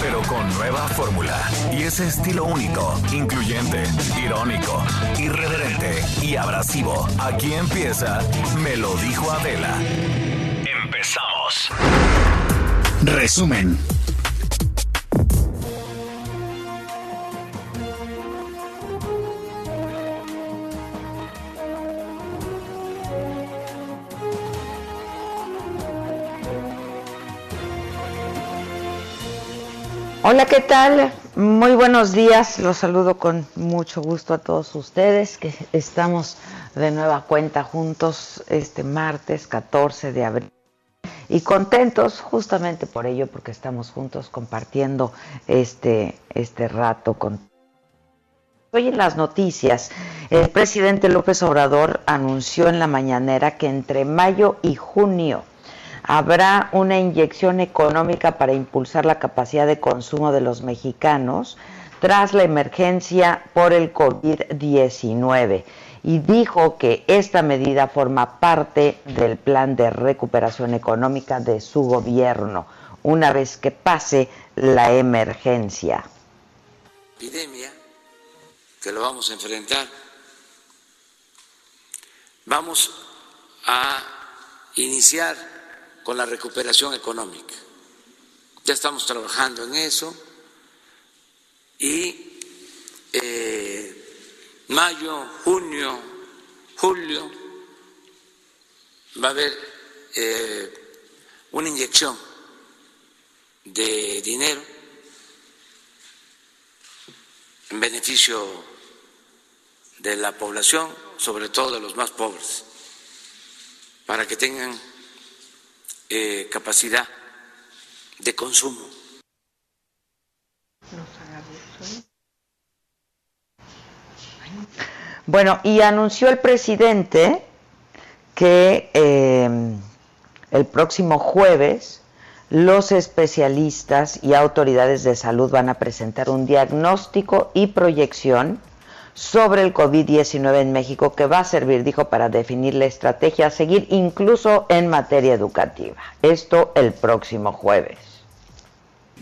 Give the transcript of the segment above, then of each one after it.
pero con nueva fórmula y ese estilo único, incluyente, irónico, irreverente y abrasivo. Aquí empieza Me lo dijo Adela. Empezamos. Resumen. Hola, ¿qué tal? Muy buenos días. Los saludo con mucho gusto a todos ustedes que estamos de nueva cuenta juntos este martes 14 de abril y contentos justamente por ello porque estamos juntos compartiendo este este rato con Hoy en las noticias, el presidente López Obrador anunció en la mañanera que entre mayo y junio habrá una inyección económica para impulsar la capacidad de consumo de los mexicanos tras la emergencia por el COVID-19 y dijo que esta medida forma parte del plan de recuperación económica de su gobierno una vez que pase la emergencia. Epidemia que lo vamos a enfrentar. Vamos a iniciar con la recuperación económica. Ya estamos trabajando en eso y eh, mayo, junio, julio, va a haber eh, una inyección de dinero en beneficio de la población, sobre todo de los más pobres, para que tengan eh, capacidad de consumo. Bueno, y anunció el presidente que eh, el próximo jueves los especialistas y autoridades de salud van a presentar un diagnóstico y proyección sobre el COVID-19 en México que va a servir, dijo, para definir la estrategia a seguir incluso en materia educativa. Esto el próximo jueves.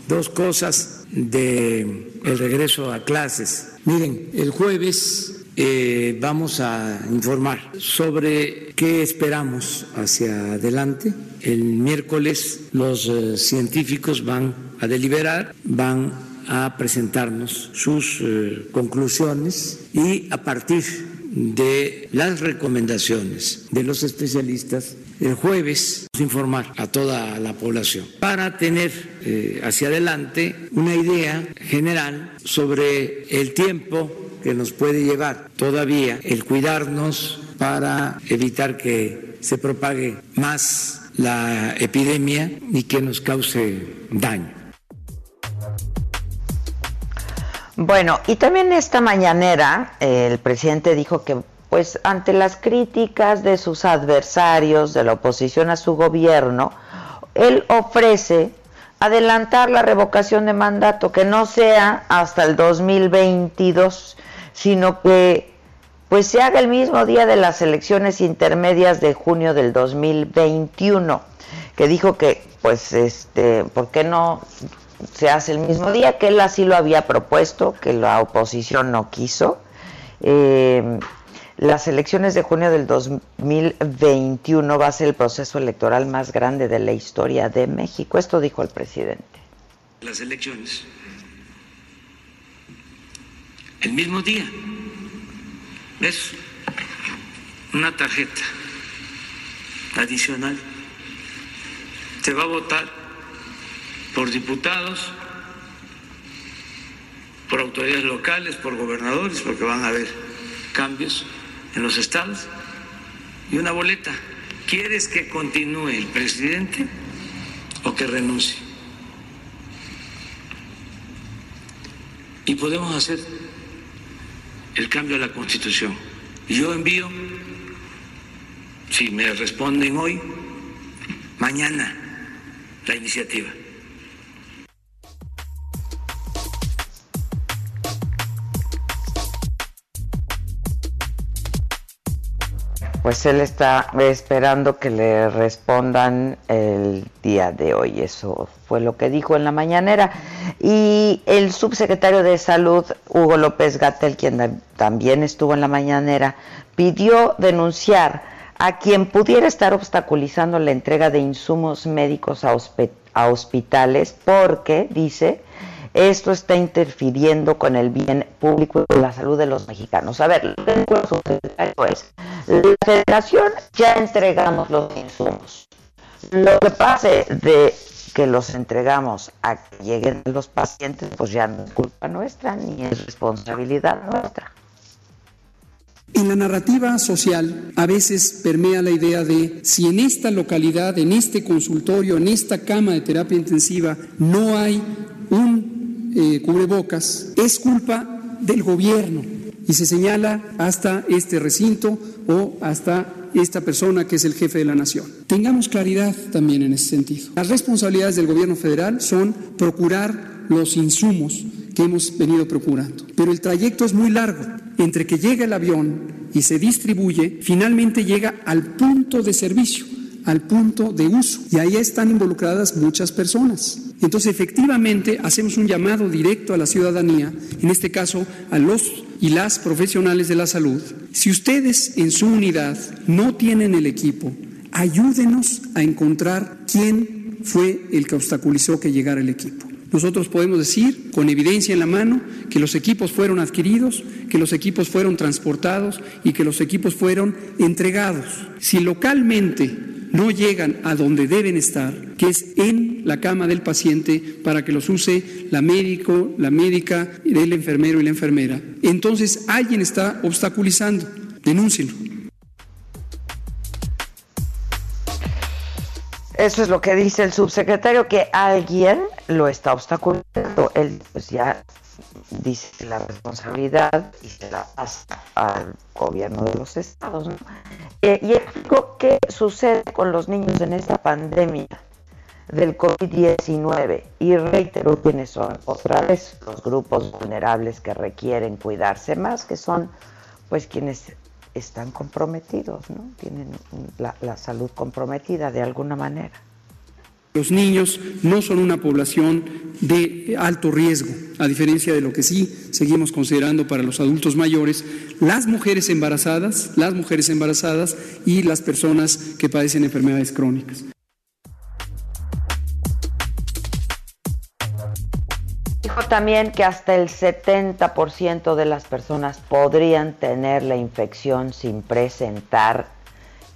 Dos cosas de el regreso a clases. Miren, el jueves eh, vamos a informar sobre qué esperamos hacia adelante. El miércoles los eh, científicos van a deliberar, van a presentarnos sus eh, conclusiones y a partir de las recomendaciones de los especialistas el jueves informar a toda la población para tener hacia adelante una idea general sobre el tiempo que nos puede llevar todavía el cuidarnos para evitar que se propague más la epidemia y que nos cause daño. Bueno, y también esta mañanera el presidente dijo que pues ante las críticas de sus adversarios de la oposición a su gobierno, él ofrece adelantar la revocación de mandato, que no sea hasta el 2022 sino que pues se haga el mismo día de las elecciones intermedias de junio del 2021, que dijo que pues este, ¿por qué no se hace el mismo día? Que él así lo había propuesto, que la oposición no quiso. Eh, las elecciones de junio del 2021 va a ser el proceso electoral más grande de la historia de México. Esto dijo el presidente. Las elecciones el mismo día. Es una tarjeta adicional. Se va a votar por diputados, por autoridades locales, por gobernadores, porque van a haber cambios en los estados, y una boleta. ¿Quieres que continúe el presidente o que renuncie? Y podemos hacer el cambio a la constitución. Yo envío, si me responden hoy, mañana la iniciativa. Pues él está esperando que le respondan el día de hoy. Eso fue lo que dijo en la mañanera. Y el subsecretario de Salud, Hugo López Gatel, quien también estuvo en la mañanera, pidió denunciar a quien pudiera estar obstaculizando la entrega de insumos médicos a, hospitales porque, dice, esto está interfiriendo con el bien público y la salud de los mexicanos. A ver, lo es, la federación ya entregamos los insumos. Lo que pase de que los entregamos a que lleguen los pacientes, pues ya no es culpa nuestra ni es responsabilidad nuestra. En la narrativa social a veces permea la idea de si en esta localidad, en este consultorio, en esta cama de terapia intensiva no hay un eh, cubrebocas, es culpa del gobierno y se señala hasta este recinto o hasta esta persona que es el jefe de la nación. Tengamos claridad también en ese sentido. Las responsabilidades del gobierno federal son procurar los insumos que hemos venido procurando, pero el trayecto es muy largo. Entre que llega el avión y se distribuye, finalmente llega al punto de servicio al punto de uso. Y ahí están involucradas muchas personas. Entonces, efectivamente, hacemos un llamado directo a la ciudadanía, en este caso a los y las profesionales de la salud. Si ustedes en su unidad no tienen el equipo, ayúdenos a encontrar quién fue el que obstaculizó que llegara el equipo. Nosotros podemos decir, con evidencia en la mano, que los equipos fueron adquiridos, que los equipos fueron transportados y que los equipos fueron entregados. Si localmente no llegan a donde deben estar, que es en la cama del paciente para que los use la médico, la médica, el enfermero y la enfermera. Entonces alguien está obstaculizando. Denúncienlo. Eso es lo que dice el subsecretario, que alguien lo está obstaculizando. Él pues ya dice la responsabilidad y se la pasa al gobierno de los estados. ¿no? Eh, y explico qué sucede con los niños en esta pandemia del COVID-19 y reitero quiénes son otra vez los grupos vulnerables que requieren cuidarse más, que son pues quienes están comprometidos, ¿no? tienen la salud comprometida de alguna manera. Los niños no son una población de alto riesgo, a diferencia de lo que sí seguimos considerando para los adultos mayores, las mujeres embarazadas, las mujeres embarazadas y las personas que padecen enfermedades crónicas. Dijo también que hasta el 70% de las personas podrían tener la infección sin presentar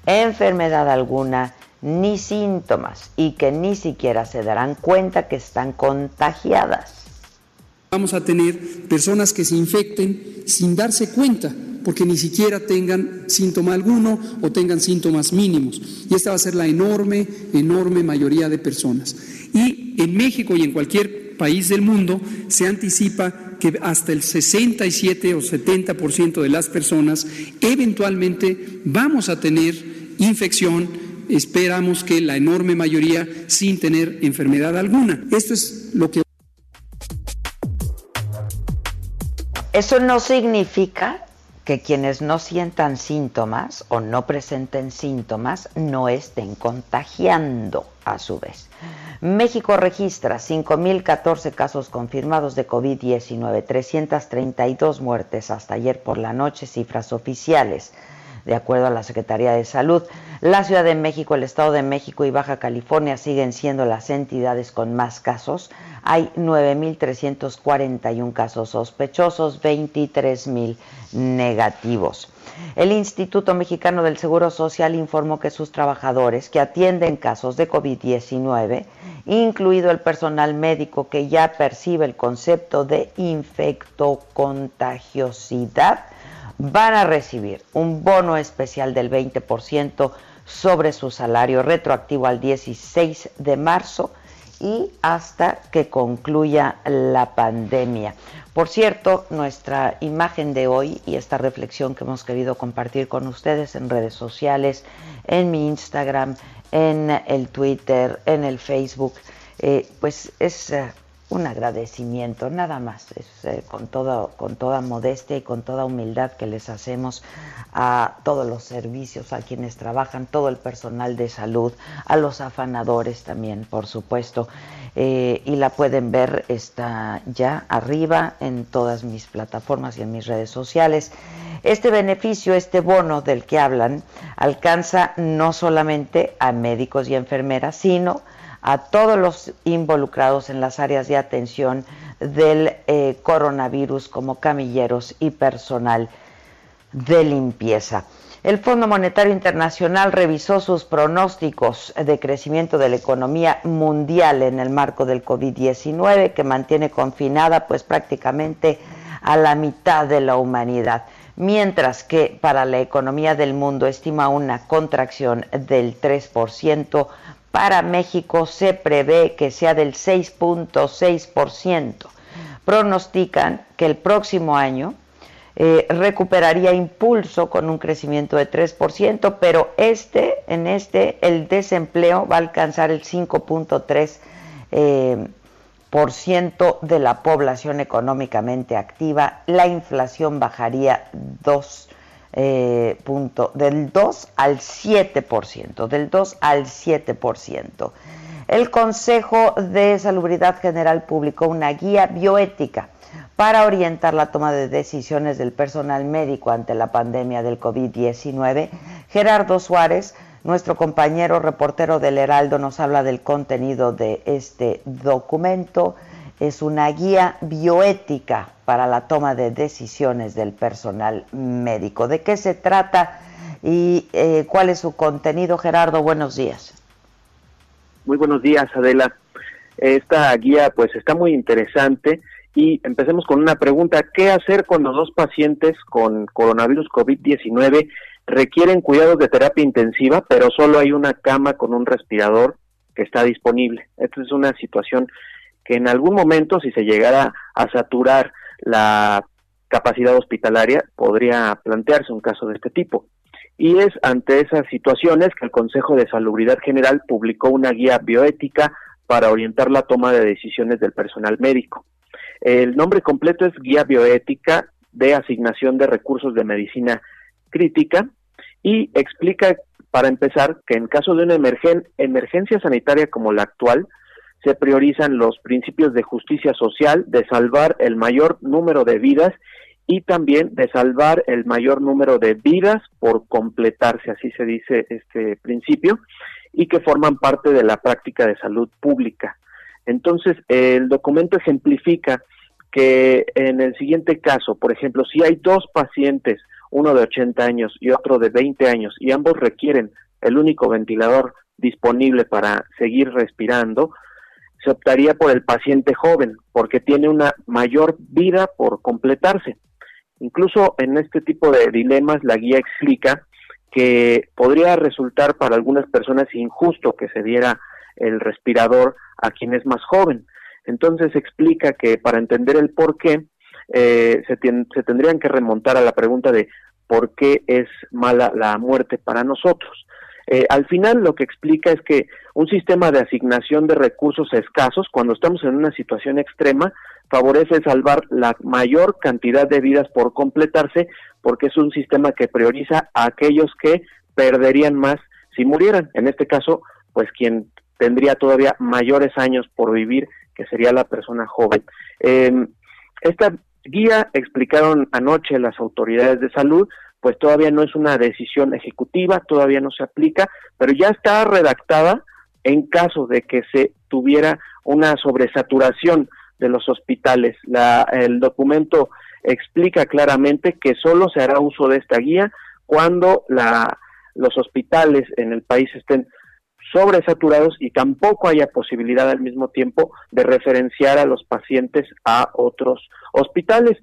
enfermedad alguna ni síntomas y que ni siquiera se darán cuenta que están contagiadas. Vamos a tener personas que se infecten sin darse cuenta, porque ni siquiera tengan síntoma alguno o tengan síntomas mínimos. Y esta va a ser la enorme, enorme mayoría de personas. Y en México y en cualquier país del mundo se anticipa que hasta el 67 o 70% de las personas eventualmente vamos a tener infección esperamos que la enorme mayoría sin tener enfermedad alguna. Esto es lo que... Eso no significa que quienes no sientan síntomas o no presenten síntomas no estén contagiando a su vez. México registra 5.014 casos confirmados de COVID-19, 332 muertes hasta ayer por la noche, cifras oficiales. De acuerdo a la Secretaría de Salud, La Ciudad de México, el Estado de México y Baja California siguen siendo las entidades con más casos. Hay 9.341 casos sospechosos, 23.000 negativos. El Instituto Mexicano del Seguro Social informó que sus trabajadores que atienden casos de COVID-19, incluido el personal médico que ya percibe el concepto de infectocontagiosidad, van a recibir un bono especial del 20% sobre su salario retroactivo al 16 de marzo y hasta que concluya la pandemia. Por cierto, nuestra imagen de hoy y esta reflexión que hemos querido compartir con ustedes en redes sociales, en mi Instagram, en el Twitter, en el Facebook, eh, pues es eh, un agradecimiento, nada más, eh, con, todo, con toda modestia y con toda humildad que les hacemos a todos los servicios, a quienes trabajan, todo el personal de salud, a los afanadores también, por supuesto. Eh, y la pueden ver, está ya arriba en todas mis plataformas y en mis redes sociales. Este beneficio, este bono del que hablan, alcanza no solamente a médicos y enfermeras, sino a todos los involucrados en las áreas de atención del eh, coronavirus como camilleros y personal de limpieza. El Fondo Monetario Internacional revisó sus pronósticos de crecimiento de la economía mundial en el marco del COVID-19, que mantiene confinada pues prácticamente a la mitad de la humanidad, mientras que para la economía del mundo estima una contracción del 3%, para México se prevé que sea del 6.6%. Pronostican que el próximo año eh, recuperaría impulso con un crecimiento de 3%, pero este, en este, el desempleo va a alcanzar el 5.3% eh, de la población económicamente activa, la inflación bajaría 2 eh, punto, del 2 al 7%, del 2 al 7%. El Consejo de Salubridad General publicó una guía bioética para orientar la toma de decisiones del personal médico ante la pandemia del COVID-19. Gerardo Suárez, nuestro compañero reportero del Heraldo, nos habla del contenido de este documento. Es una guía bioética para la toma de decisiones del personal médico. ¿De qué se trata y eh, cuál es su contenido? Gerardo, buenos días. Muy buenos días, Adela. Esta guía pues está muy interesante y empecemos con una pregunta. ¿Qué hacer cuando dos pacientes con coronavirus COVID-19 requieren cuidados de terapia intensiva, pero solo hay una cama con un respirador que está disponible? Esta es una situación que en algún momento, si se llegara a saturar la capacidad hospitalaria, podría plantearse un caso de este tipo. Y es ante esas situaciones que el Consejo de Salubridad General publicó una guía bioética para orientar la toma de decisiones del personal médico. El nombre completo es Guía Bioética de Asignación de Recursos de Medicina Crítica y explica, para empezar, que en caso de una emergencia sanitaria como la actual, se priorizan los principios de justicia social, de salvar el mayor número de vidas y también de salvar el mayor número de vidas por completarse, así se dice este principio, y que forman parte de la práctica de salud pública. Entonces, el documento ejemplifica que en el siguiente caso, por ejemplo, si hay dos pacientes, uno de 80 años y otro de 20 años, y ambos requieren el único ventilador disponible para seguir respirando, se optaría por el paciente joven, porque tiene una mayor vida por completarse. Incluso en este tipo de dilemas, la guía explica que podría resultar para algunas personas injusto que se diera el respirador a quien es más joven. Entonces explica que para entender el por qué, eh, se, se tendrían que remontar a la pregunta de por qué es mala la muerte para nosotros. Eh, al final lo que explica es que un sistema de asignación de recursos escasos, cuando estamos en una situación extrema, favorece salvar la mayor cantidad de vidas por completarse, porque es un sistema que prioriza a aquellos que perderían más si murieran. En este caso, pues quien tendría todavía mayores años por vivir, que sería la persona joven. Eh, esta guía explicaron anoche las autoridades de salud pues todavía no es una decisión ejecutiva, todavía no se aplica, pero ya está redactada en caso de que se tuviera una sobresaturación de los hospitales. La, el documento explica claramente que solo se hará uso de esta guía cuando la, los hospitales en el país estén sobresaturados y tampoco haya posibilidad al mismo tiempo de referenciar a los pacientes a otros hospitales.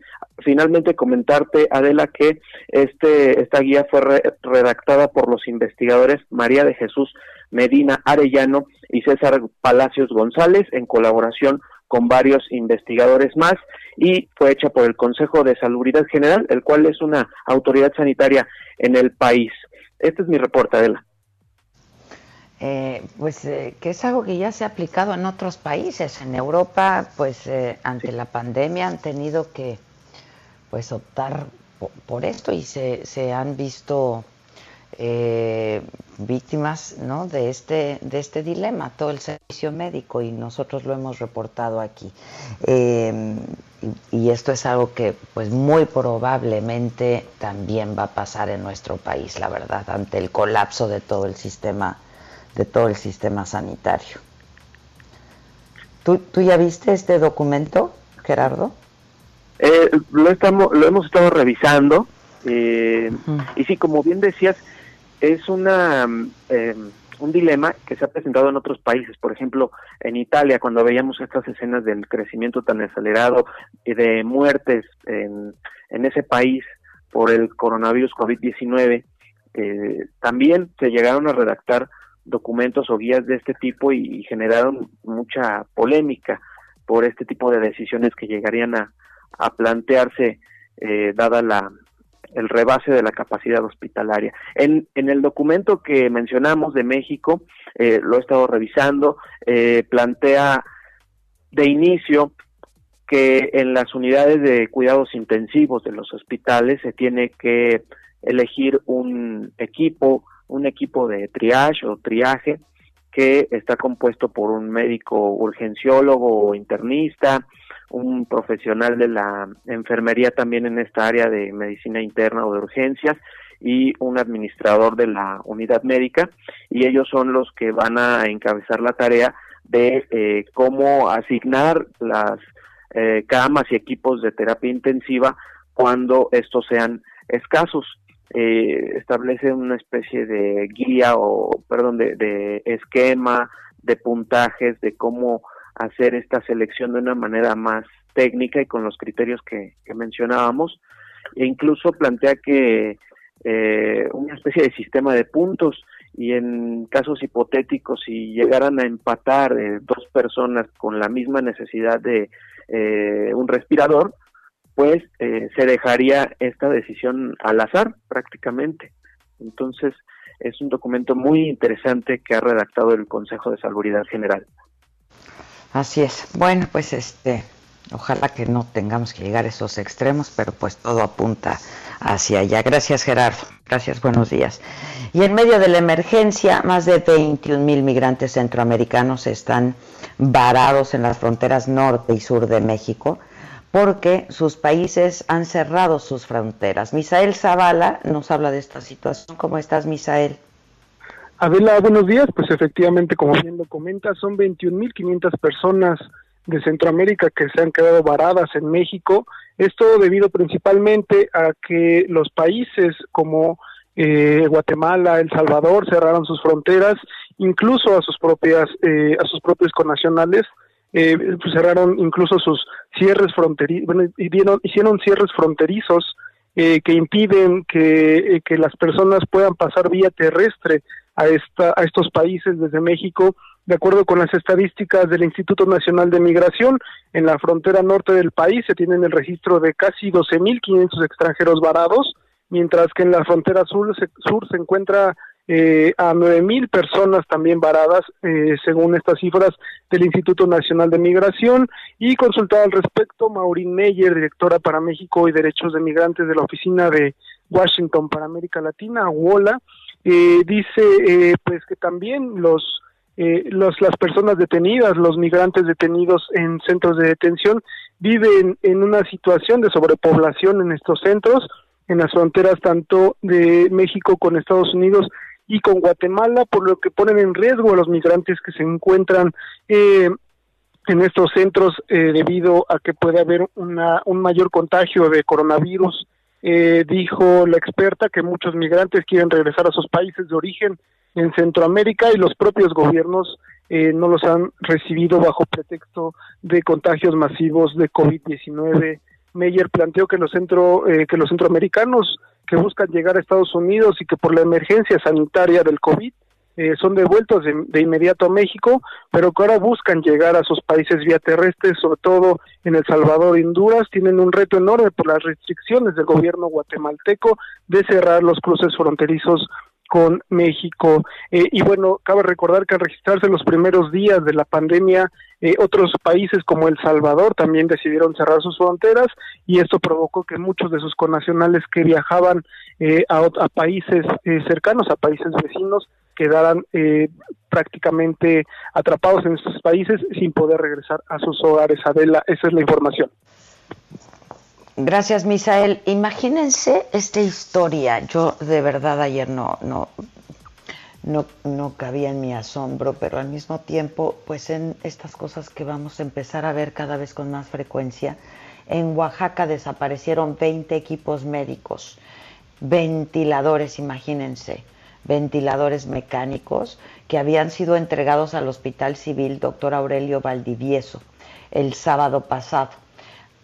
Finalmente comentarte, Adela, que este, esta guía fue redactada por los investigadores María de Jesús Medina Arellano y César Palacios González en colaboración con varios investigadores más y fue hecha por el Consejo de Salubridad General, el cual es una autoridad sanitaria en el país. Este es mi reporte, Adela. Eh, pues eh, que es algo que ya se ha aplicado en otros países. En Europa, pues eh, ante la pandemia han tenido que pues optar por, esto y se, se han visto víctimas ¿no? de, este, de este dilema, todo el servicio médico, y nosotros lo hemos reportado aquí. y, y, esto es algo que pues muy probablemente también va a pasar en nuestro país, la verdad, ante el colapso de todo el sistema de todo el sistema sanitario. ¿Tú, tú ya viste este documento, Gerardo? Eh, lo, estamos, lo hemos estado revisando eh, y sí, como bien decías, es una eh, un dilema que se ha presentado en otros países. Por ejemplo, en Italia, cuando veíamos estas escenas del crecimiento tan acelerado y de muertes en, en ese país por el coronavirus COVID-19, también se llegaron a redactar documentos o guías de este tipo y, generaron mucha polémica por este tipo de decisiones que llegarían a, a plantearse eh, dada la el rebase de la capacidad hospitalaria. En, en el documento que mencionamos de México, eh, lo he estado revisando, eh, plantea de inicio que en las unidades de cuidados intensivos de los hospitales se tiene que elegir un equipo un equipo de triage o triaje que está compuesto por un médico urgenciólogo o internista, un profesional de la enfermería también en esta área de medicina interna o de urgencias y un administrador de la unidad médica. Y ellos son los que van a encabezar la tarea de eh, cómo asignar las eh, camas y equipos de terapia intensiva cuando estos sean escasos eh, establece una especie de guía o, perdón, de, esquema, de puntajes, de cómo hacer esta selección de una manera más técnica y con los criterios que, mencionábamos. E incluso plantea que eh, una especie de sistema de puntos y en casos hipotéticos si llegaran a empatar eh, dos personas con la misma necesidad de eh, un respirador, pues se dejaría esta decisión al azar prácticamente. Entonces, es un documento muy interesante que ha redactado el Consejo de Salubridad General. Así es. Bueno, pues este, ojalá que no tengamos que llegar a esos extremos, pero pues todo apunta hacia allá. Gracias, Gerardo. Gracias, buenos días. Y en medio de la emergencia, más de 21 mil migrantes centroamericanos están varados en las fronteras norte y sur de México porque sus países han cerrado sus fronteras. Misael Zavala nos habla de esta situación. ¿Cómo estás, Misael? Adela, buenos días. Pues efectivamente, como bien lo comenta, son 21.500 personas de Centroamérica que se han quedado varadas en México. Esto debido principalmente a que los países como eh, Guatemala, El Salvador cerraron sus fronteras, incluso a sus propias, eh, a sus propios connacionales eh, pues cerraron incluso sus cierres fronterizos, bueno, hicieron cierres fronterizos eh, que impiden que, eh, que las personas puedan pasar vía terrestre a, esta, a estos países desde México. De acuerdo con las estadísticas del Instituto Nacional de Migración, en la frontera norte del país se tiene el registro de casi 12.500 extranjeros varados, mientras que en la frontera sur sur se encuentra eh, a 9.000 personas también varadas, eh, según estas cifras del Instituto Nacional de Migración. Y consultada al respecto, Maureen Meyer, directora para México y Derechos de Migrantes de la Oficina de Washington para América Latina, WOLA, eh, dice eh, pues que también los, los las personas detenidas, los migrantes detenidos en centros de detención, viven en una situación de sobrepoblación en estos centros en las fronteras tanto de México con Estados Unidos y con Guatemala, por lo que ponen en riesgo a los migrantes que se encuentran eh, en estos centros eh, debido a que puede haber una, un mayor contagio de coronavirus. Eh, dijo la experta que muchos migrantes quieren regresar a sus países de origen en Centroamérica y los propios gobiernos eh, no los han recibido bajo pretexto de contagios masivos de COVID-19. Meyer planteó que los centro que los centroamericanos que buscan llegar a Estados Unidos y que por la emergencia sanitaria del COVID eh, son devueltos de, inmediato a México, pero que ahora buscan llegar a sus países vía terrestre, sobre todo en El Salvador y Honduras, tienen un reto enorme por las restricciones del gobierno guatemalteco de cerrar los cruces fronterizos con México. Eh, y bueno, cabe recordar que al registrarse los primeros días de la pandemia, eh, otros países como El Salvador también decidieron cerrar sus fronteras y esto provocó que muchos de sus connacionales que viajaban a, a, países cercanos, a países vecinos, quedaran eh, prácticamente atrapados en estos países sin poder regresar a sus hogares. Adela, esa es la información. Gracias, Misael. Imagínense esta historia. Yo de verdad ayer no, no, no, no cabía en mi asombro, pero al mismo tiempo, pues en estas cosas que vamos a empezar a ver cada vez con más frecuencia, en Oaxaca desaparecieron 20 equipos médicos, ventiladores, imagínense ventiladores mecánicos que habían sido entregados al Hospital Civil Dr. Aurelio Valdivieso el sábado pasado.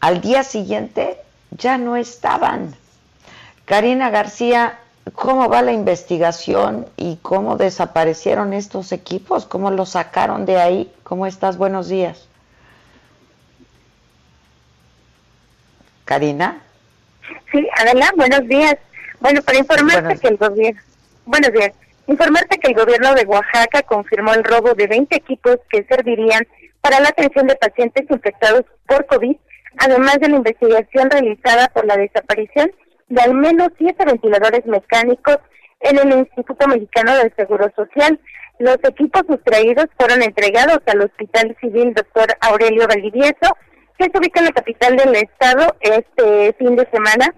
Al día siguiente ya no estaban. Karina García, ¿cómo va la investigación y cómo desaparecieron estos equipos? ¿Cómo los sacaron de ahí? ¿Cómo estás? Buenos días. Karina. Sí, Adela, buenos días. Bueno, para informarte que el gobierno Buenos días. Informarte que el gobierno de Oaxaca confirmó el robo de 20 equipos que servirían para la atención de pacientes infectados por COVID, además de la investigación realizada por la desaparición de al menos siete ventiladores mecánicos en el Instituto Mexicano del Seguro Social. Los equipos sustraídos fueron entregados al Hospital Civil Dr. Aurelio Valdivieso, que se ubica en la capital del estado este fin de semana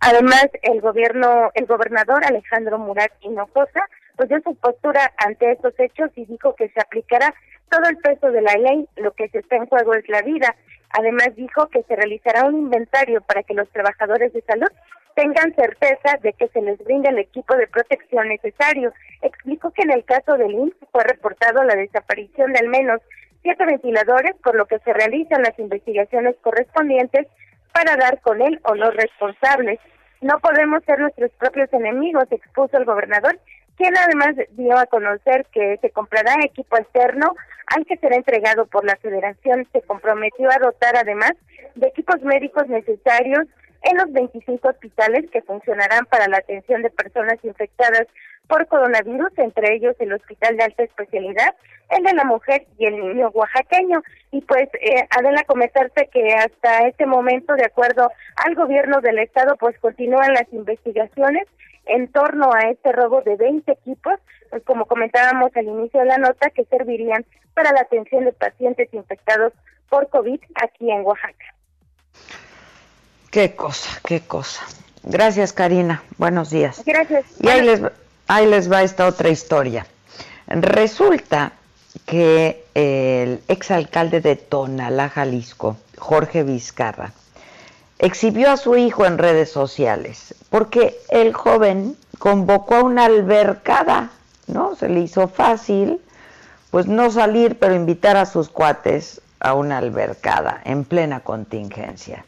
Además, el gobierno, el gobernador Alejandro Murat Hinojosa, pues dio su postura ante estos hechos y dijo que se aplicará todo el peso de la ley, lo que se está en juego es la vida. Además dijo que se realizará un inventario para que los trabajadores de salud tengan certeza de que se les brinda el equipo de protección necesario. Explicó que en el caso del IMSS fue reportado la desaparición de al menos siete ventiladores, por lo que se realizan las investigaciones correspondientes para dar con él o los responsables. No podemos ser nuestros propios enemigos, expuso el gobernador, quien además dio a conocer que se comprará equipo externo al que será entregado por la federación. Se comprometió a dotar además de equipos médicos necesarios en los 25 hospitales que funcionarán para la atención de personas infectadas por coronavirus, entre ellos el Hospital de Alta Especialidad, el de la Mujer y el Niño Oaxaqueño. Y pues, eh, Adela, comentarte que hasta este momento, de acuerdo al gobierno del Estado, pues continúan las investigaciones en torno a este robo de 20 equipos, pues como comentábamos al inicio de la nota, que servirían para la atención de pacientes infectados por COVID aquí en Oaxaca. Qué cosa, qué cosa. Gracias, Karina. Buenos días. Gracias. Y ahí les, ahí les va esta otra historia. Resulta que el exalcalde de Tonalá, Jalisco, Jorge Vizcarra, exhibió a su hijo en redes sociales porque el joven convocó a una albercada, ¿no? Se le hizo fácil, pues no salir, pero invitar a sus cuates a una albercada en plena contingencia.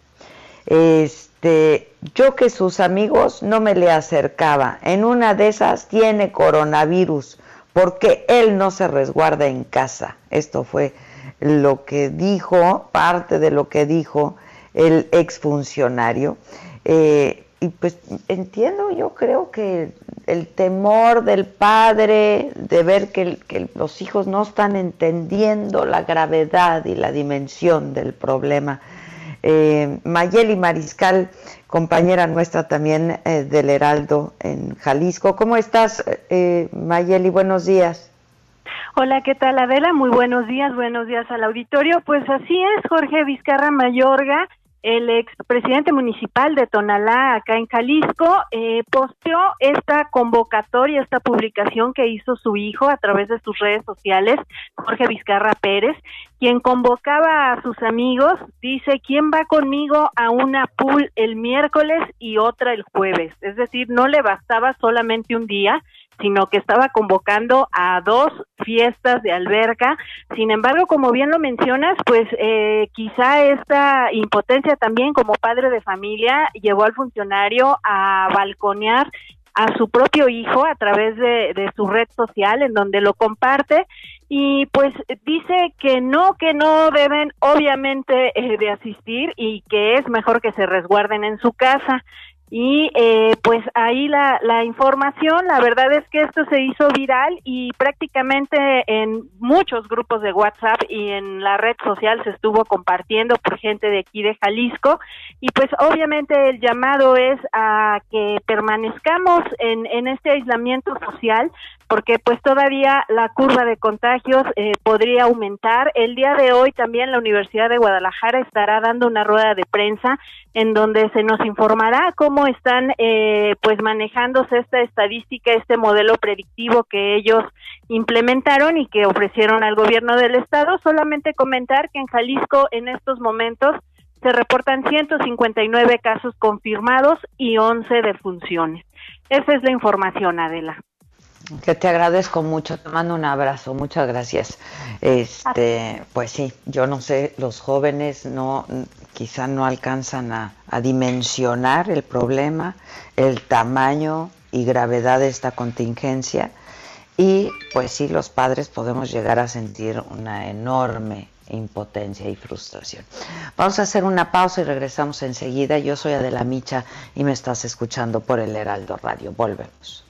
Este, yo que sus amigos no me le acercaba. En una de esas tiene coronavirus porque él no se resguarda en casa. Esto fue lo que dijo, parte de lo que dijo el exfuncionario. Eh, y pues entiendo, yo creo que el temor del padre de ver que, que, los hijos no están entendiendo la gravedad y la dimensión del problema eh, Mayeli Mariscal, compañera nuestra también eh, del Heraldo en Jalisco. ¿Cómo estás, eh, Mayeli? Buenos días. Hola, ¿qué tal Adela? Muy buenos días, buenos días al auditorio. Pues así es, Jorge Vizcarra Mayorga el expresidente municipal de Tonalá, acá en Jalisco, eh, posteó esta convocatoria, esta publicación que hizo su hijo a través de sus redes sociales, Jorge Vizcarra Pérez, quien convocaba a sus amigos, dice, ¿quién va conmigo a una pool el miércoles y otra el jueves? Es decir, no le bastaba solamente un día, sino que estaba convocando a dos fiestas de alberca. Sin embargo, como bien lo mencionas, pues eh, quizá esta impotencia también como padre de familia llevó al funcionario a balconear a su propio hijo a través de, de su red social en donde lo comparte y pues dice que no, que no deben obviamente eh, de asistir y que es mejor que se resguarden en su casa. Y eh, pues ahí la, la información, la verdad es que esto se hizo viral y prácticamente en muchos grupos de WhatsApp y en la red social se estuvo compartiendo por gente de aquí de Jalisco. Y pues obviamente el llamado es a que permanezcamos en, en este aislamiento social porque pues todavía la curva de contagios eh, podría aumentar. El día de hoy también la Universidad de Guadalajara estará dando una rueda de prensa en donde se nos informará cómo están eh, pues manejándose esta estadística, este modelo predictivo que ellos implementaron y que ofrecieron al gobierno del estado. Solamente comentar que en Jalisco en estos momentos se reportan 159 casos confirmados y 11 defunciones. Esa es la información, Adela. Que te agradezco mucho, te mando un abrazo, muchas gracias. Este, pues sí, yo no sé, los jóvenes no, quizá no alcanzan a, a dimensionar el problema, el tamaño y gravedad de esta contingencia y pues sí, los padres podemos llegar a sentir una enorme impotencia y frustración. Vamos a hacer una pausa y regresamos enseguida. Yo soy Adela Micha y me estás escuchando por el Heraldo Radio. Volvemos.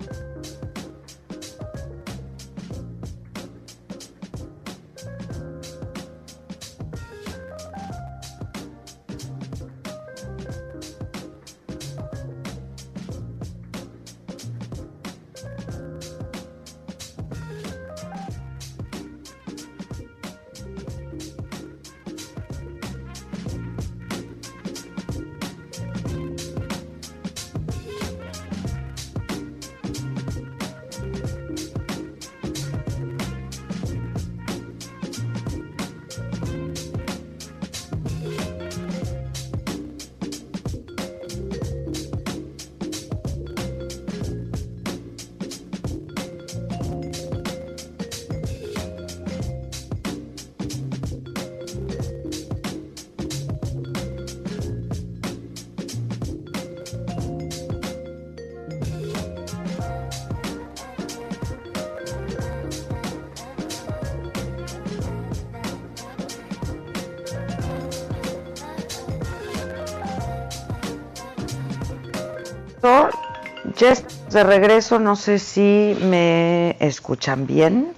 de regreso, no sé si me escuchan bien.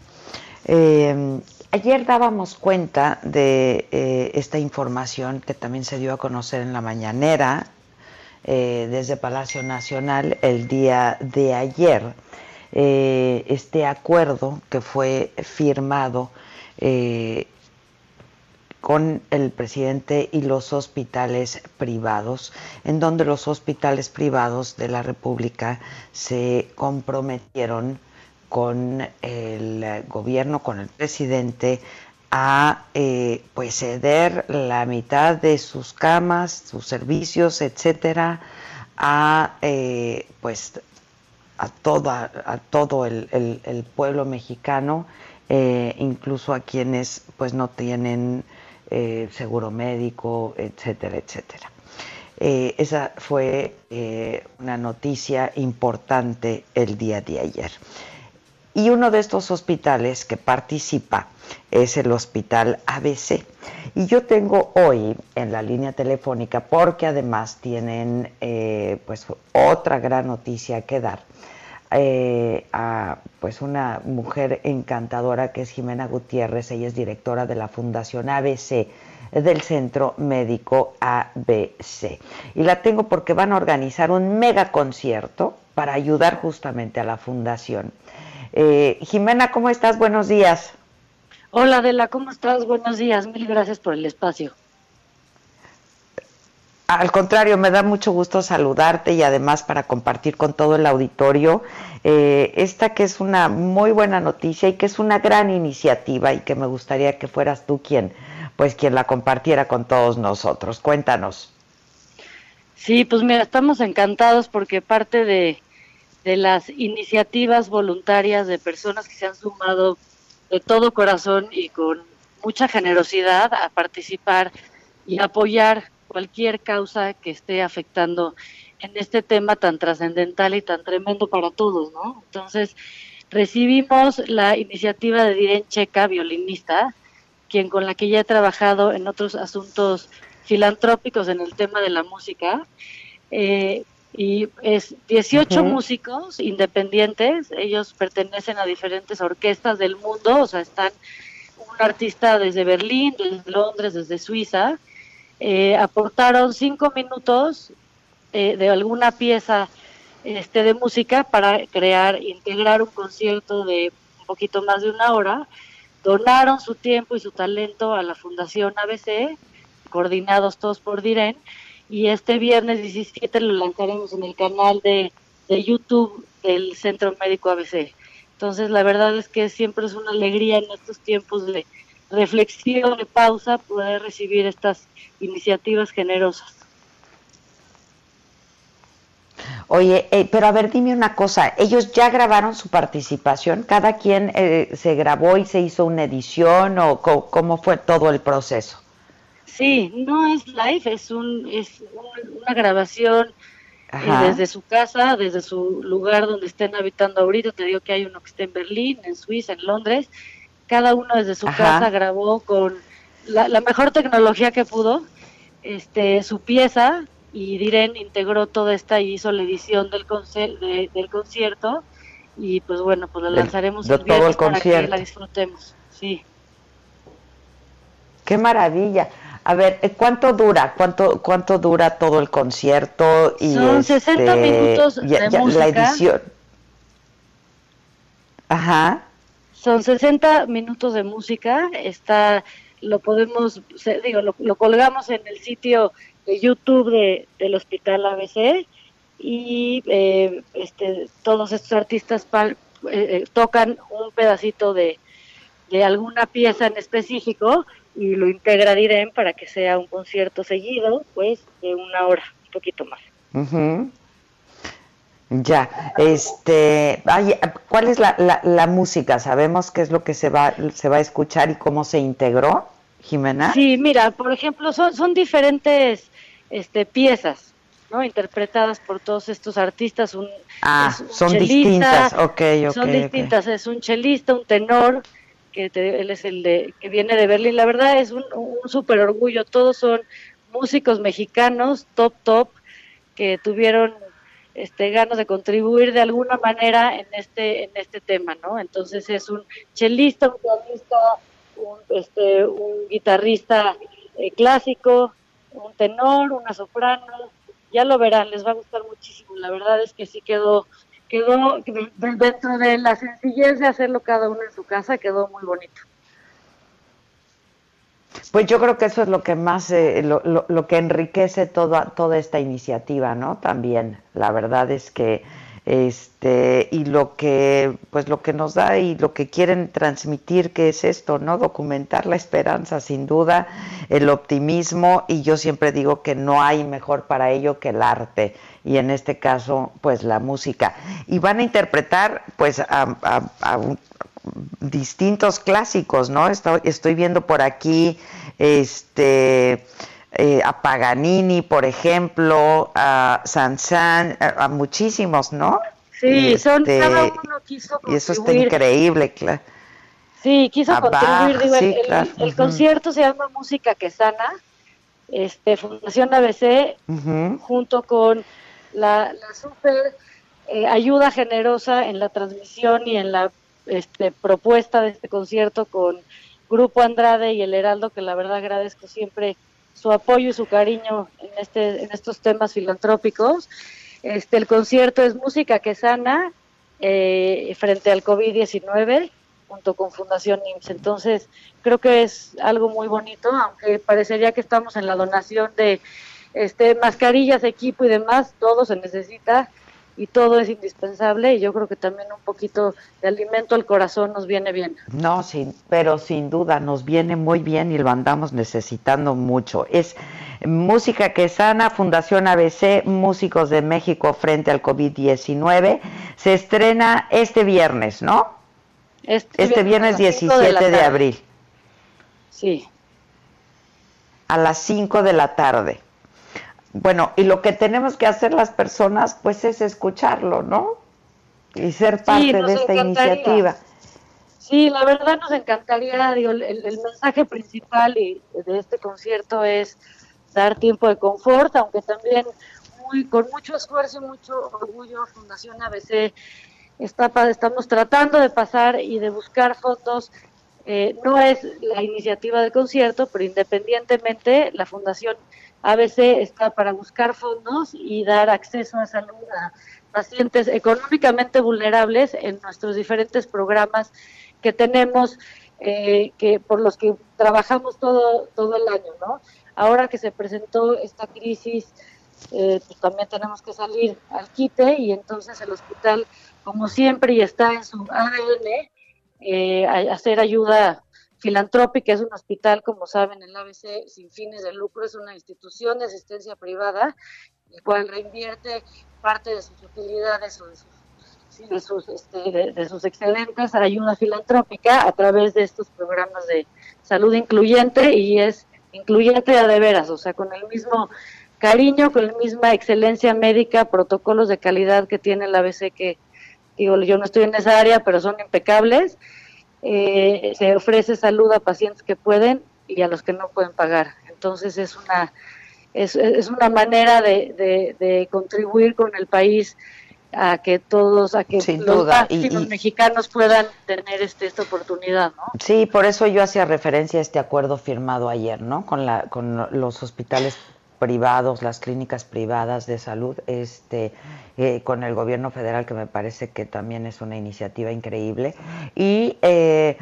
Eh, ayer dábamos cuenta de eh, esta información que también se dio a conocer en la mañanera eh, desde Palacio Nacional el día de ayer. este acuerdo que fue firmado con el presidente y los hospitales privados, en donde los hospitales privados de la República se comprometieron con el gobierno, con el presidente, a eh, pues ceder la mitad de sus camas, sus servicios, etcétera, a eh, pues a toda, a todo el, pueblo mexicano, eh, incluso a quienes pues no tienen eh, seguro médico, etcétera, etcétera. Eh, esa fue eh, una noticia importante el día de ayer. Y uno de estos hospitales que participa es el Hospital ABC. Y yo tengo hoy en la línea telefónica, porque además tienen pues otra gran noticia que dar, eh, a pues una mujer encantadora que es Jimena Gutiérrez, ella es directora de la Fundación ABC del Centro Médico ABC. Y la tengo porque van a organizar un mega concierto para ayudar justamente a la fundación. Eh, Jimena, ¿cómo estás? Buenos días. Hola Adela, ¿cómo estás? Buenos días, mil gracias por el espacio. Al contrario, me da mucho gusto saludarte y además para compartir con todo el auditorio eh, esta que es una muy buena noticia y que es una gran iniciativa y que me gustaría que fueras tú quien, pues quien la compartiera con todos nosotros. Cuéntanos. Sí, pues mira, estamos encantados porque parte de, de las iniciativas voluntarias de personas que se han sumado de todo corazón y con mucha generosidad a participar y apoyar cualquier causa que esté afectando en este tema tan trascendental y tan tremendo para todos, ¿no? Entonces, recibimos la iniciativa de Diren Checa, violinista, quien con la que ya he trabajado en otros asuntos filantrópicos en el tema de la música, eh, y es 18 músicos independientes, ellos pertenecen a diferentes orquestas del mundo, o sea, están un artista desde Berlín, desde Londres, desde Suiza, eh, aportaron cinco minutos eh, de alguna pieza este, de música para crear, integrar un concierto de un poquito más de una hora, donaron su tiempo y su talento a la Fundación ABC, coordinados todos por Diren, y este viernes 17 lo lanzaremos en el canal de, YouTube del Centro Médico ABC. Entonces, la verdad es que siempre es una alegría en estos tiempos de reflexión, de pausa, poder recibir estas iniciativas generosas. Oye, eh, pero a ver, dime una cosa, ellos ya grabaron su participación, cada quien eh, se grabó y se hizo una edición o cómo fue todo el proceso. Sí, no es live, es, un, es una grabación eh, desde su casa, desde su lugar donde estén habitando ahorita. Te digo que hay uno que está en Berlín, en Suiza, en Londres. Cada uno desde su casa grabó con la, mejor tecnología que pudo este, su pieza y Diren integró toda esta y hizo la edición del, del concierto y pues bueno, pues la lanzaremos el viernes para que la disfrutemos. Sí. Qué maravilla. A ver, eh, ¿cuánto dura? ¿Cuánto cuánto dura todo el concierto? Y Son 60 este, minutos de música. La edición. Ajá. Son 60 minutos de música. Está, lo podemos, digo, lo, colgamos en el sitio de YouTube de, del Hospital ABC y eh, este, todos estos artistas eh, tocan un pedacito de, de alguna pieza en específico y lo integra Diren para que sea un concierto seguido, pues de una hora, un poquito más. Ya, este, ¿cuál es la, la, música? ¿Sabemos qué es lo que se va, se va a escuchar y cómo se integró, Jimena? Sí, mira, por ejemplo, son, son diferentes este, piezas, ¿no? Interpretadas por todos estos artistas. Un, ah, son distintas, ok, ok. Son distintas, es un chelista, un tenor, que él es el de que viene de Berlín. La verdad es un, un súper orgullo. Todos son músicos mexicanos, top, top, que tuvieron este ganas de contribuir de alguna manera en este en este tema, ¿no? Entonces es un chelista, un pianista, un, este, un guitarrista eh, clásico, un tenor, una soprano. Ya lo verán, les va a gustar muchísimo. La verdad es que sí quedó quedó dentro de la sencillez de hacerlo cada uno en su casa, quedó muy bonito. Pues yo creo que eso es lo que más, eh, lo, lo, que enriquece toda, toda esta iniciativa, ¿no? También, la verdad es que, este, y lo que, pues lo que nos da y lo que quieren transmitir, que es esto, ¿no? Documentar la esperanza, sin duda, el optimismo, y yo siempre digo que no hay mejor para ello que el arte y en este caso pues la música. Y van a interpretar pues a, distintos clásicos, ¿no? Estoy, viendo por aquí este eh, a Paganini, por ejemplo, a Sansan, a, a muchísimos, ¿no? Sí, son este, cada uno quiso Y eso está increíble, claro. Sí, quiso contribuir. el, concierto se llama Música que sana. Este, Fundación ABC, junto con la, super eh, ayuda generosa en la transmisión y en la este, propuesta de este concierto con Grupo Andrade y El Heraldo, que la verdad agradezco siempre su apoyo y su cariño en, este, en estos temas filantrópicos. Este, el concierto es Música que Sana eh, frente al COVID-19 junto con Fundación IMSS. Entonces, creo que es algo muy bonito, aunque parecería que estamos en la donación de este, mascarillas, equipo y demás, todo se necesita y todo es indispensable y yo creo que también un poquito de alimento al corazón nos viene bien. No, sin, pero sin duda nos viene muy bien y lo andamos necesitando mucho. Es Música que sana, Fundación ABC, Músicos de México frente al COVID-19. Se estrena este viernes, ¿no? Este, este viernes, 17 de abril. Sí. A las 5 de la tarde. Bueno, y lo que tenemos que hacer las personas, pues es escucharlo, ¿no? Y ser parte de esta iniciativa. Sí, la verdad nos encantaría, digo, el, mensaje principal de este concierto es dar tiempo de confort, aunque también muy, con mucho esfuerzo y mucho orgullo Fundación ABC está, estamos tratando de pasar y de buscar fondos. Eh, no es la iniciativa del concierto, pero independientemente la Fundación ABC está para buscar fondos y dar acceso a salud a pacientes económicamente vulnerables en nuestros diferentes programas que tenemos, eh, que por los que trabajamos todo todo el año, ¿no? Ahora que se presentó esta crisis, eh, pues también tenemos que salir al quite y entonces el hospital, como siempre, y está en su ADN, eh, hacer ayuda filantrópica, es un hospital, como saben, el ABC sin fines de lucro, es una institución de asistencia privada, el cual reinvierte parte de sus utilidades o de sus, este, de sus, excelentes ayuda filantrópica a través de estos programas de salud incluyente y es incluyente a de veras, o sea, con el mismo cariño, con la misma excelencia médica, protocolos de calidad que tiene el ABC que, digo, yo no estoy en esa área, pero son impecables eh, se ofrece salud a pacientes que pueden y a los que no pueden pagar. Entonces es una es, es una manera de, de, contribuir con el país a que todos, a que los, mexicanos puedan tener este, esta oportunidad, ¿no? Sí, por eso yo hacía referencia a este acuerdo firmado ayer, ¿no? Con la, con los hospitales privados, las clínicas privadas de salud, este, eh, con el gobierno federal, que me parece que también es una iniciativa increíble. Y eh,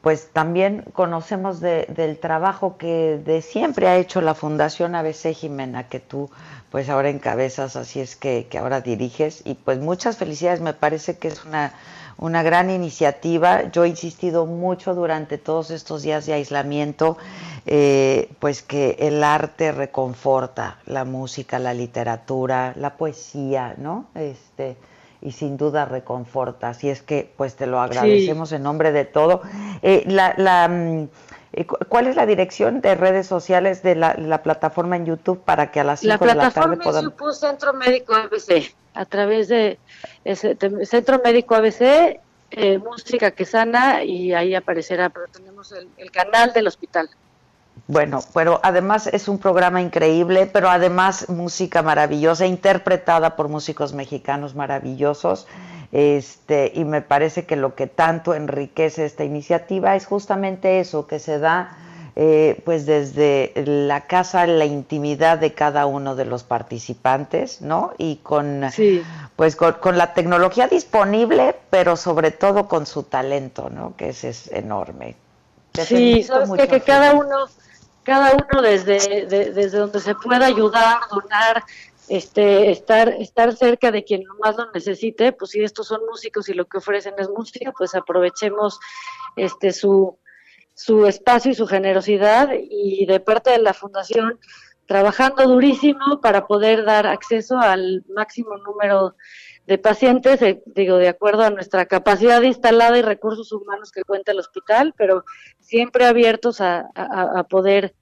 pues también conocemos del trabajo que de siempre ha hecho la Fundación ABC Jimena, que tú pues ahora encabezas, así es que, que ahora diriges. Y pues muchas felicidades, me parece que es una una gran iniciativa. Yo he insistido mucho durante todos estos días de aislamiento, eh, pues que el arte reconforta, la música, la literatura, la poesía, ¿no? Este, y sin duda reconforta. Así es que, pues te lo agradecemos en nombre de todo. Eh, la, mm, ¿Cuál es la dirección de redes sociales de la, plataforma en YouTube para que a las 5 de la tarde podamos... La plataforma Centro Médico ABC, a través de Centro Médico ABC, eh, Música que Sana, y ahí aparecerá, pero tenemos el, canal del hospital. Bueno, pero además es un programa increíble, pero además música maravillosa, interpretada por músicos mexicanos maravillosos. Este, y me parece que lo que tanto enriquece esta iniciativa es justamente eso, que se da eh, pues desde la casa, la intimidad de cada uno de los participantes, ¿no? Y con, pues con, la tecnología disponible, pero sobre todo con su talento, ¿no? Que ese es enorme. sí, sabes que, cada uno, cada uno desde, desde donde se pueda ayudar, donar, este, estar, estar cerca de quien más lo necesite, pues si estos son músicos y lo que ofrecen es música, pues aprovechemos este su su espacio y su generosidad y de parte de la fundación trabajando durísimo para poder dar acceso al máximo número de pacientes, digo, de acuerdo a nuestra capacidad instalada y recursos humanos que cuenta el hospital, pero siempre abiertos a, poder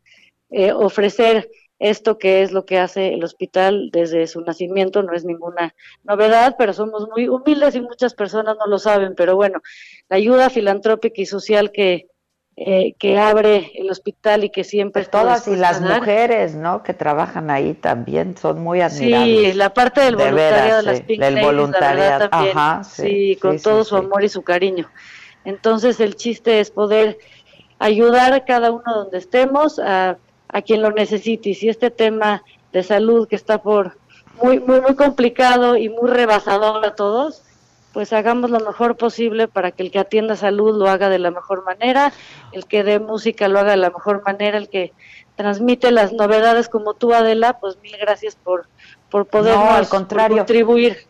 eh, ofrecer esto que es lo que hace el hospital desde su nacimiento, no es ninguna novedad, pero somos muy humildes y muchas personas no lo saben, pero bueno, la ayuda filantrópica y social que, eh, que abre el hospital y que siempre todas y las mujeres no que trabajan ahí también son muy admirables. sí la parte del voluntariado de las Pink del voluntariado. Ajá, sí, con todo su amor y su cariño. Entonces el chiste es poder ayudar a cada uno donde estemos a, a quien lo necesite y si este tema de salud que está por muy muy muy complicado y muy rebasador a todos pues hagamos lo mejor posible para que el que atienda salud lo haga de la mejor manera, el que dé música lo haga de la mejor manera, el que transmite las novedades como tú, Adela, pues mil gracias por, por poder al contrario. contribuir.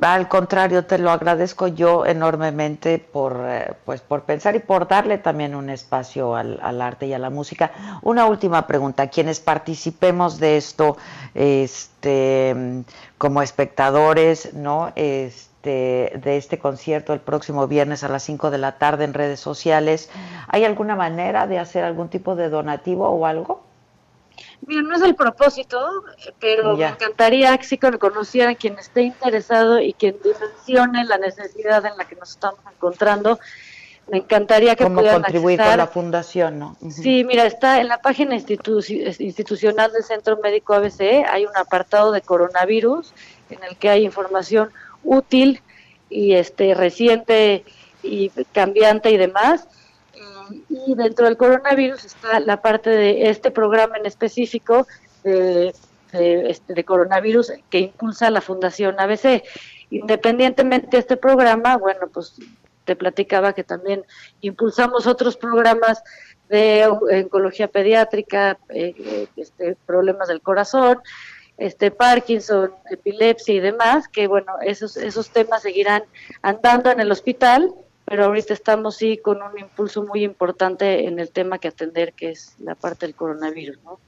Al contrario, te lo agradezco yo enormemente por, eh, pues, por pensar y por darle también un espacio al, al, arte y a la música. Una última pregunta. Quienes participemos de esto este, como espectadores, ¿no? Este, de, este concierto el próximo viernes a las 5 de la tarde en redes sociales. ¿Hay alguna manera de hacer algún tipo de donativo o algo? Mira, no es el propósito, pero me encantaría que sí conocieran quien esté interesado y quien dimensione la necesidad en la que nos estamos encontrando. Me encantaría que ¿Cómo contribuir con la fundación, no? Sí, mira, está en la página institucional del Centro Médico ABC, hay un apartado de coronavirus en el que hay información útil y este reciente y cambiante y demás. Y dentro del coronavirus está la parte de este programa en específico de, este, de coronavirus que impulsa la Fundación ABC. Independientemente de este programa, bueno, pues te platicaba que también impulsamos otros programas de oncología pediátrica, eh, eh, este, problemas del corazón, este Parkinson, epilepsia y demás, que bueno, esos, esos temas seguirán andando en el hospital, pero ahorita estamos sí con un impulso muy importante en el tema que atender, que es la parte del coronavirus, ¿no?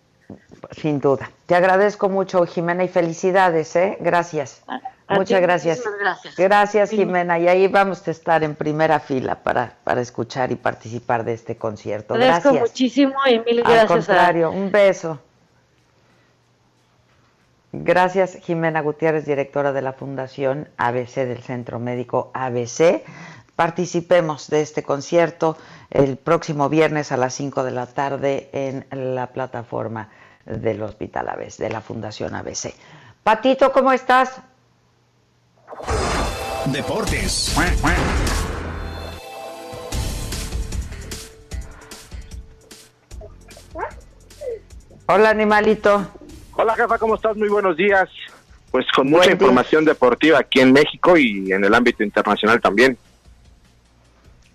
Sin duda. Te agradezco mucho, Jimena, y felicidades, ¿eh? Gracias. Muchas gracias. gracias. Gracias, Jimena. Y ahí vamos a estar en primera fila para, para escuchar y participar de este concierto. Agradezco muchísimo y mil gracias. Al contrario, un beso. Gracias, Jimena Gutiérrez, directora de la Fundación ABC del Centro Médico ABC. Participemos de este concierto el próximo viernes a las 5 de la tarde en la plataforma del Hospital ABC, de la Fundación ABC. Patito, ¿cómo estás? Deportes. Hola, animalito. Hola jefa, ¿cómo estás? Muy buenos días. Pues con mucha información deportiva aquí en México y en el ámbito internacional también.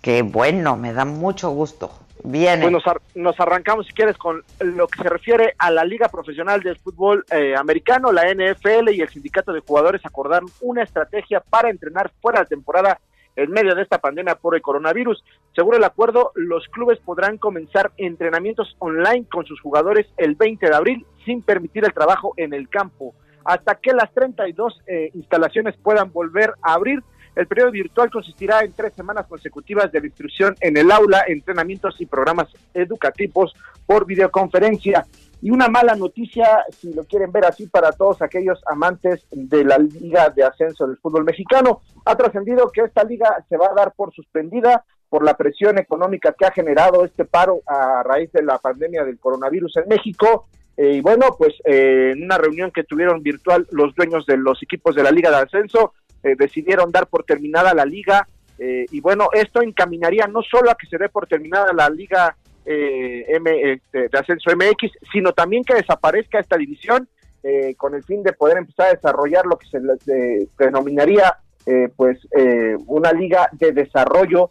Qué bueno, me da mucho gusto. Bien. Pues nos, arrancamos, si quieres, con lo que se refiere a la Liga Profesional de Fútbol eh, Americano, la NFL y el Sindicato de Jugadores acordaron una estrategia para entrenar fuera de temporada en medio de esta pandemia por el coronavirus. Según el acuerdo, los clubes podrán comenzar entrenamientos online con sus jugadores el 20 de abril sin permitir el trabajo en el campo. Hasta que las 32 eh, instalaciones puedan volver a abrir, el periodo virtual consistirá en tres semanas consecutivas de instrucción en el aula, entrenamientos y programas educativos por videoconferencia. Y una mala noticia, si lo quieren ver así, para todos aquellos amantes de la Liga de Ascenso del Fútbol Mexicano, ha trascendido que esta liga se va a dar por suspendida por la presión económica que ha generado este paro a raíz de la pandemia del coronavirus en México. Eh, y bueno, pues eh, en una reunión que tuvieron virtual los dueños de los equipos de la Liga de Ascenso, eh, decidieron dar por terminada la liga. y bueno, esto encaminaría no solo a que se dé por terminada la Liga eh, M, este, de Ascenso MX, sino también que desaparezca esta división eh, con el fin de poder empezar a desarrollar lo que se denominaría eh, pues eh, una liga de desarrollo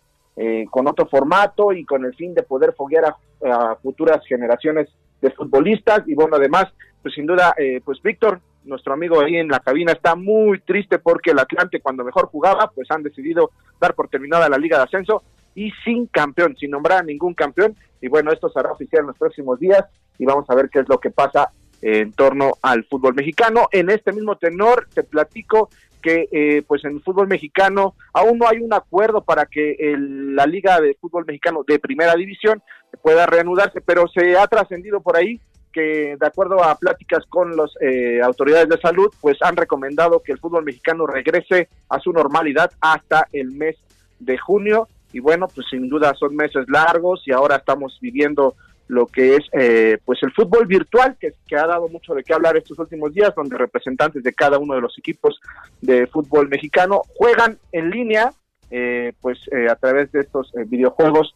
con otro formato y con el fin de poder foguear a, futuras generaciones de futbolistas y bueno además pues sin duda pues Víctor nuestro amigo ahí en la cabina está muy triste porque el Atlante cuando mejor jugaba pues han decidido dar por terminada la liga de ascenso y sin campeón, sin nombrar a ningún campeón. Y bueno, esto será oficial en los próximos días y vamos a ver qué es lo que pasa en torno al fútbol mexicano. En este mismo tenor, te platico que eh, pues en el fútbol mexicano aún no hay un acuerdo para que la liga de fútbol mexicano de primera división pueda reanudarse, pero se ha trascendido por ahí que de acuerdo a pláticas con las eh, autoridades de salud, pues han recomendado que el fútbol mexicano regrese a su normalidad hasta el mes de junio. Y bueno, pues sin duda son meses largos y ahora estamos viviendo lo que es eh, pues el fútbol virtual que, que, ha dado mucho de qué hablar estos últimos días donde representantes de cada uno de los equipos de fútbol mexicano juegan en línea eh, pues eh, a través de estos videojuegos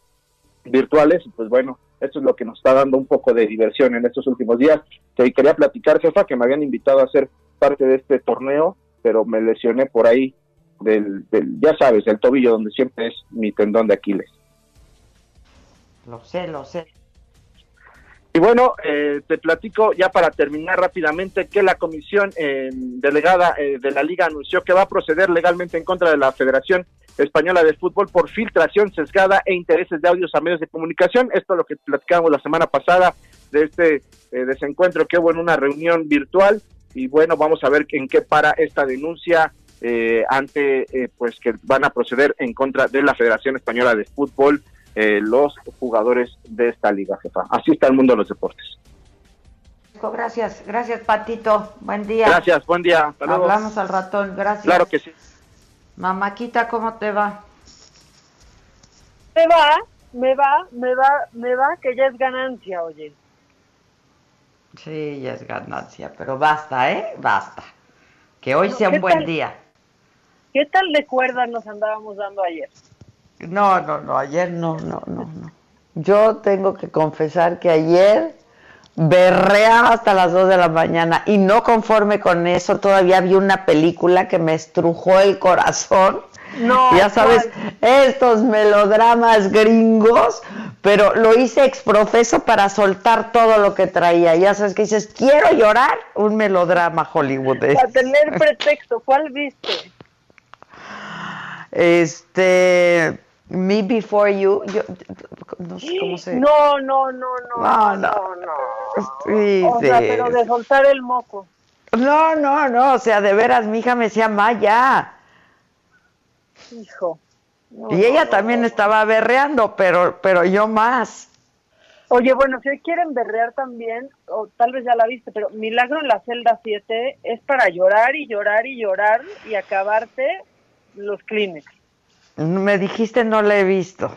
virtuales pues bueno esto es lo que nos está dando un poco de diversión en estos últimos días te quería platicar jefa que me habían invitado a ser parte de este torneo pero me lesioné por ahí del, del ya sabes del tobillo donde siempre es mi tendón de Aquiles lo sé, lo sé. Y bueno, eh, te platico ya para terminar rápidamente que la comisión eh, delegada eh, de la liga anunció que va a proceder legalmente en contra de la Federación Española de Fútbol por filtración sesgada e intereses de audios a medios de comunicación. Esto es lo que platicamos la semana pasada de este desencuentro que hubo en una reunión virtual y bueno, vamos a ver en qué para esta denuncia ante pues que van a proceder en contra de la Federación Española de Fútbol eh, los jugadores de esta liga, jefa. Así está el mundo de los deportes. Gracias, gracias Patito, buen día. Gracias, buen día. Hablamos al ratón, gracias. Claro que sí. Mamaquita, ¿cómo te va? Me va, me va, me va, me va, que ya es ganancia, oye. Sí, ya es ganancia, pero basta, ¿eh? Basta. Que hoy sea un buen día. ¿Qué tal de cuerda nos andábamos dando ayer? No, no, no, ayer no, no, no, no. Yo tengo que confesar que ayer berreaba hasta las 2 de la mañana y no conforme con eso, todavía vi una película que me estrujó el corazón. No, ya sabes, estos melodramas gringos, pero lo hice exprofeso para soltar todo lo que traía. Ya sabes que dices, quiero llorar, un melodrama Hollywood. Para tener pretexto, ¿cuál viste? Este, me Before You, yo, no sé cómo se... No, no, no, no, no, no, no. Sí, o sea, pero de soltar el moco. No, no, no, o sea, de veras, mi hija me decía, Maya. Hijo. y ella también estaba berreando, pero, pero yo más. Oye, bueno, si quieren berrear también, o tal vez ya la viste, pero Milagro en la celda 7 es para llorar y llorar y llorar y acabarte los clínicos. Me dijiste no la he visto.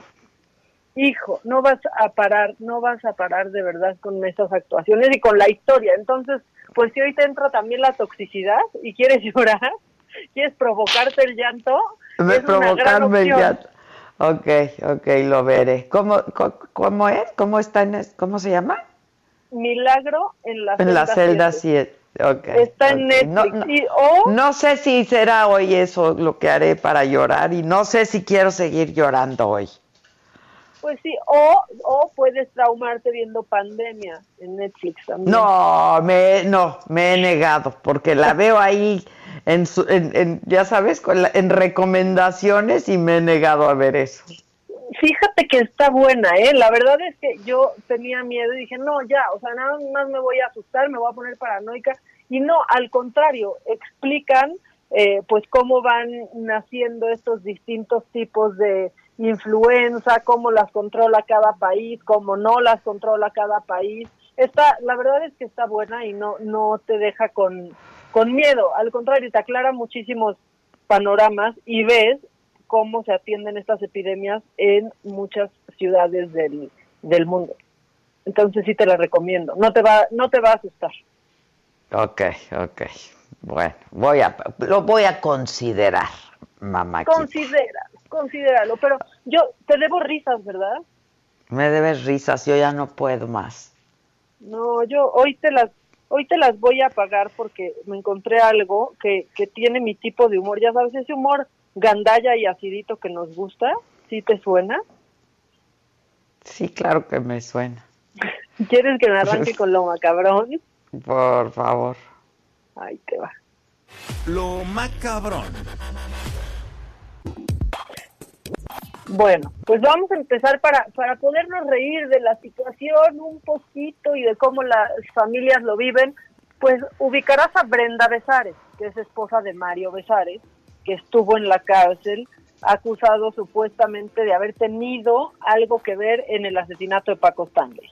Hijo, no vas a parar, no vas a parar de verdad con estas actuaciones y con la historia. Entonces, pues si hoy te entra también la toxicidad y quieres llorar, quieres provocarte el llanto, me provocarme el llanto. Ok, ok, lo veré. ¿Cómo, cómo, es? ¿Cómo está en cómo se llama? Milagro en la en la celda 7. Está en Netflix. No, sé si será hoy eso lo que haré para llorar y no sé si quiero seguir llorando hoy. Pues sí, o, o puedes traumarte viendo pandemia en Netflix también. No, me, no, me he negado porque la veo ahí en, en, ya sabes, en recomendaciones y me he negado a ver eso. Fíjate que está buena, ¿eh? La verdad es que yo tenía miedo y dije, no, ya, o sea, nada más me voy a asustar, me voy a poner paranoica. Y no, al contrario, explican eh, pues cómo van naciendo estos distintos tipos de influenza, cómo las controla cada país, cómo no las controla cada país. Está, la verdad es que está buena y no, no te deja con, con miedo, al contrario, te aclara muchísimos panoramas y ves cómo se atienden estas epidemias en muchas ciudades del, del mundo. Entonces sí te la recomiendo. No te va, no te va a asustar. Ok, ok. Bueno, voy a, lo voy a considerar, mamá. Considera, considéralo. Pero yo te debo risas, ¿verdad? Me debes risas, yo ya no puedo más. No, yo hoy te las hoy te las voy a pagar porque me encontré algo que, que tiene mi tipo de humor. Ya sabes, ese humor gandalla y acidito que nos gusta? ¿Sí te suena? Sí, claro que me suena. ¿Quieres que me arranque con lo macabrón? Por favor. Ahí te va. Lo macabrón. Bueno, pues vamos a empezar para, para podernos reír de la situación un poquito y de cómo las familias lo viven. Pues ubicarás a Brenda Besares, que es esposa de Mario Besares, que estuvo en la cárcel acusado supuestamente de haber tenido algo que ver en el asesinato de Paco Stanley.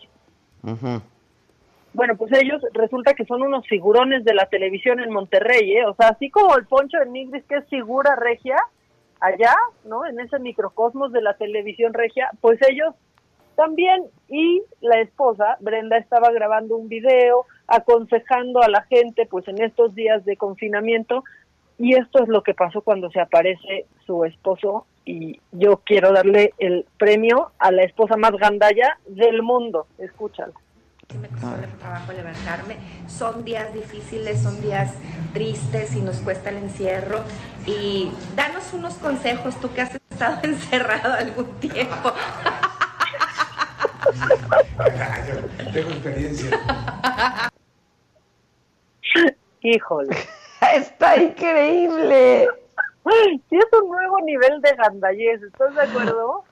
Bueno, pues ellos resulta que son unos figurones de la televisión en Monterrey, ¿eh? O sea, así como el Poncho de Nigris, que es figura regia, allá, ¿no? En ese microcosmos de la televisión regia, pues ellos también. Y la esposa, Brenda, estaba grabando un video aconsejando a la gente, pues en estos días de confinamiento, y esto es lo que pasó cuando se aparece su esposo y yo quiero darle el premio a la esposa más gandalla del mundo. Escúchalo. me costó trabajo levantarme. Son días difíciles, son días tristes y nos cuesta el encierro. Y danos unos consejos, tú que has estado encerrado algún tiempo. Tengo experiencia. Híjole. Está increíble. Sí, es un nuevo nivel de gandallez, ¿estás de acuerdo?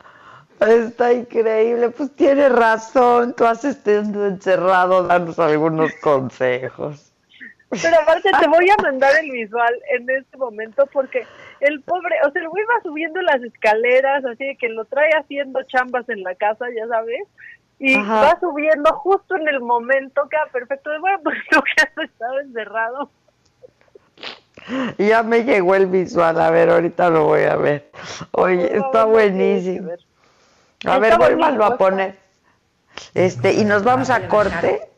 Está increíble, pues tiene razón, tú has estado encerrado, danos algunos consejos. Pero aparte te voy a mandar el visual en este momento porque el pobre, o sea, el güey va subiendo las escaleras, así de que lo trae haciendo chambas en la casa, ya sabes, y va subiendo justo en el momento, queda perfecto, de bueno, pues tú que has estado encerrado. Ya me llegó el visual, a ver, ahorita lo voy a ver. Oye, está buenísimo. A ver, vuélvalo a poner. Este, y nos vamos a corte.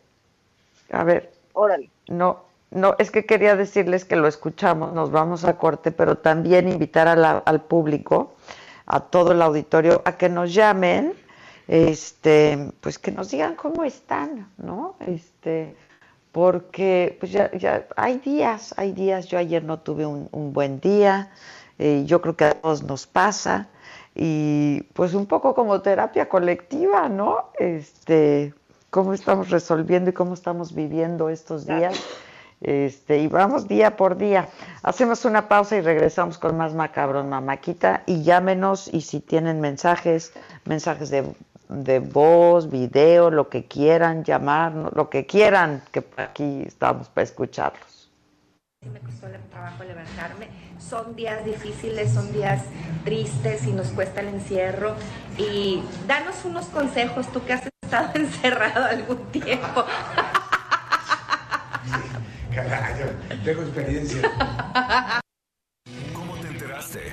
A ver. Órale. No, no, es que quería decirles que lo escuchamos, nos vamos a corte, pero también invitar al público, a todo el auditorio, a que nos llamen, este, pues que nos digan cómo están, ¿no? Este, porque pues ya, ya hay días, hay días, yo ayer no tuve un, buen día, eh, yo creo que a todos nos pasa, y pues un poco como terapia colectiva, ¿no? Este, cómo estamos resolviendo y cómo estamos viviendo estos días. Este, y vamos día por día. Hacemos una pausa y regresamos con más macabrón, mamáquita, y llámenos y si tienen mensajes, mensajes de de voz, video, lo que quieran, llamar, lo que quieran, que aquí estamos para escucharlos. Sí me costó el trabajo levantarme. Son días difíciles, son días tristes y nos cuesta el encierro. Y danos unos consejos, tú que has estado encerrado algún tiempo. Sí, tengo experiencia. ¿Cómo te enteraste?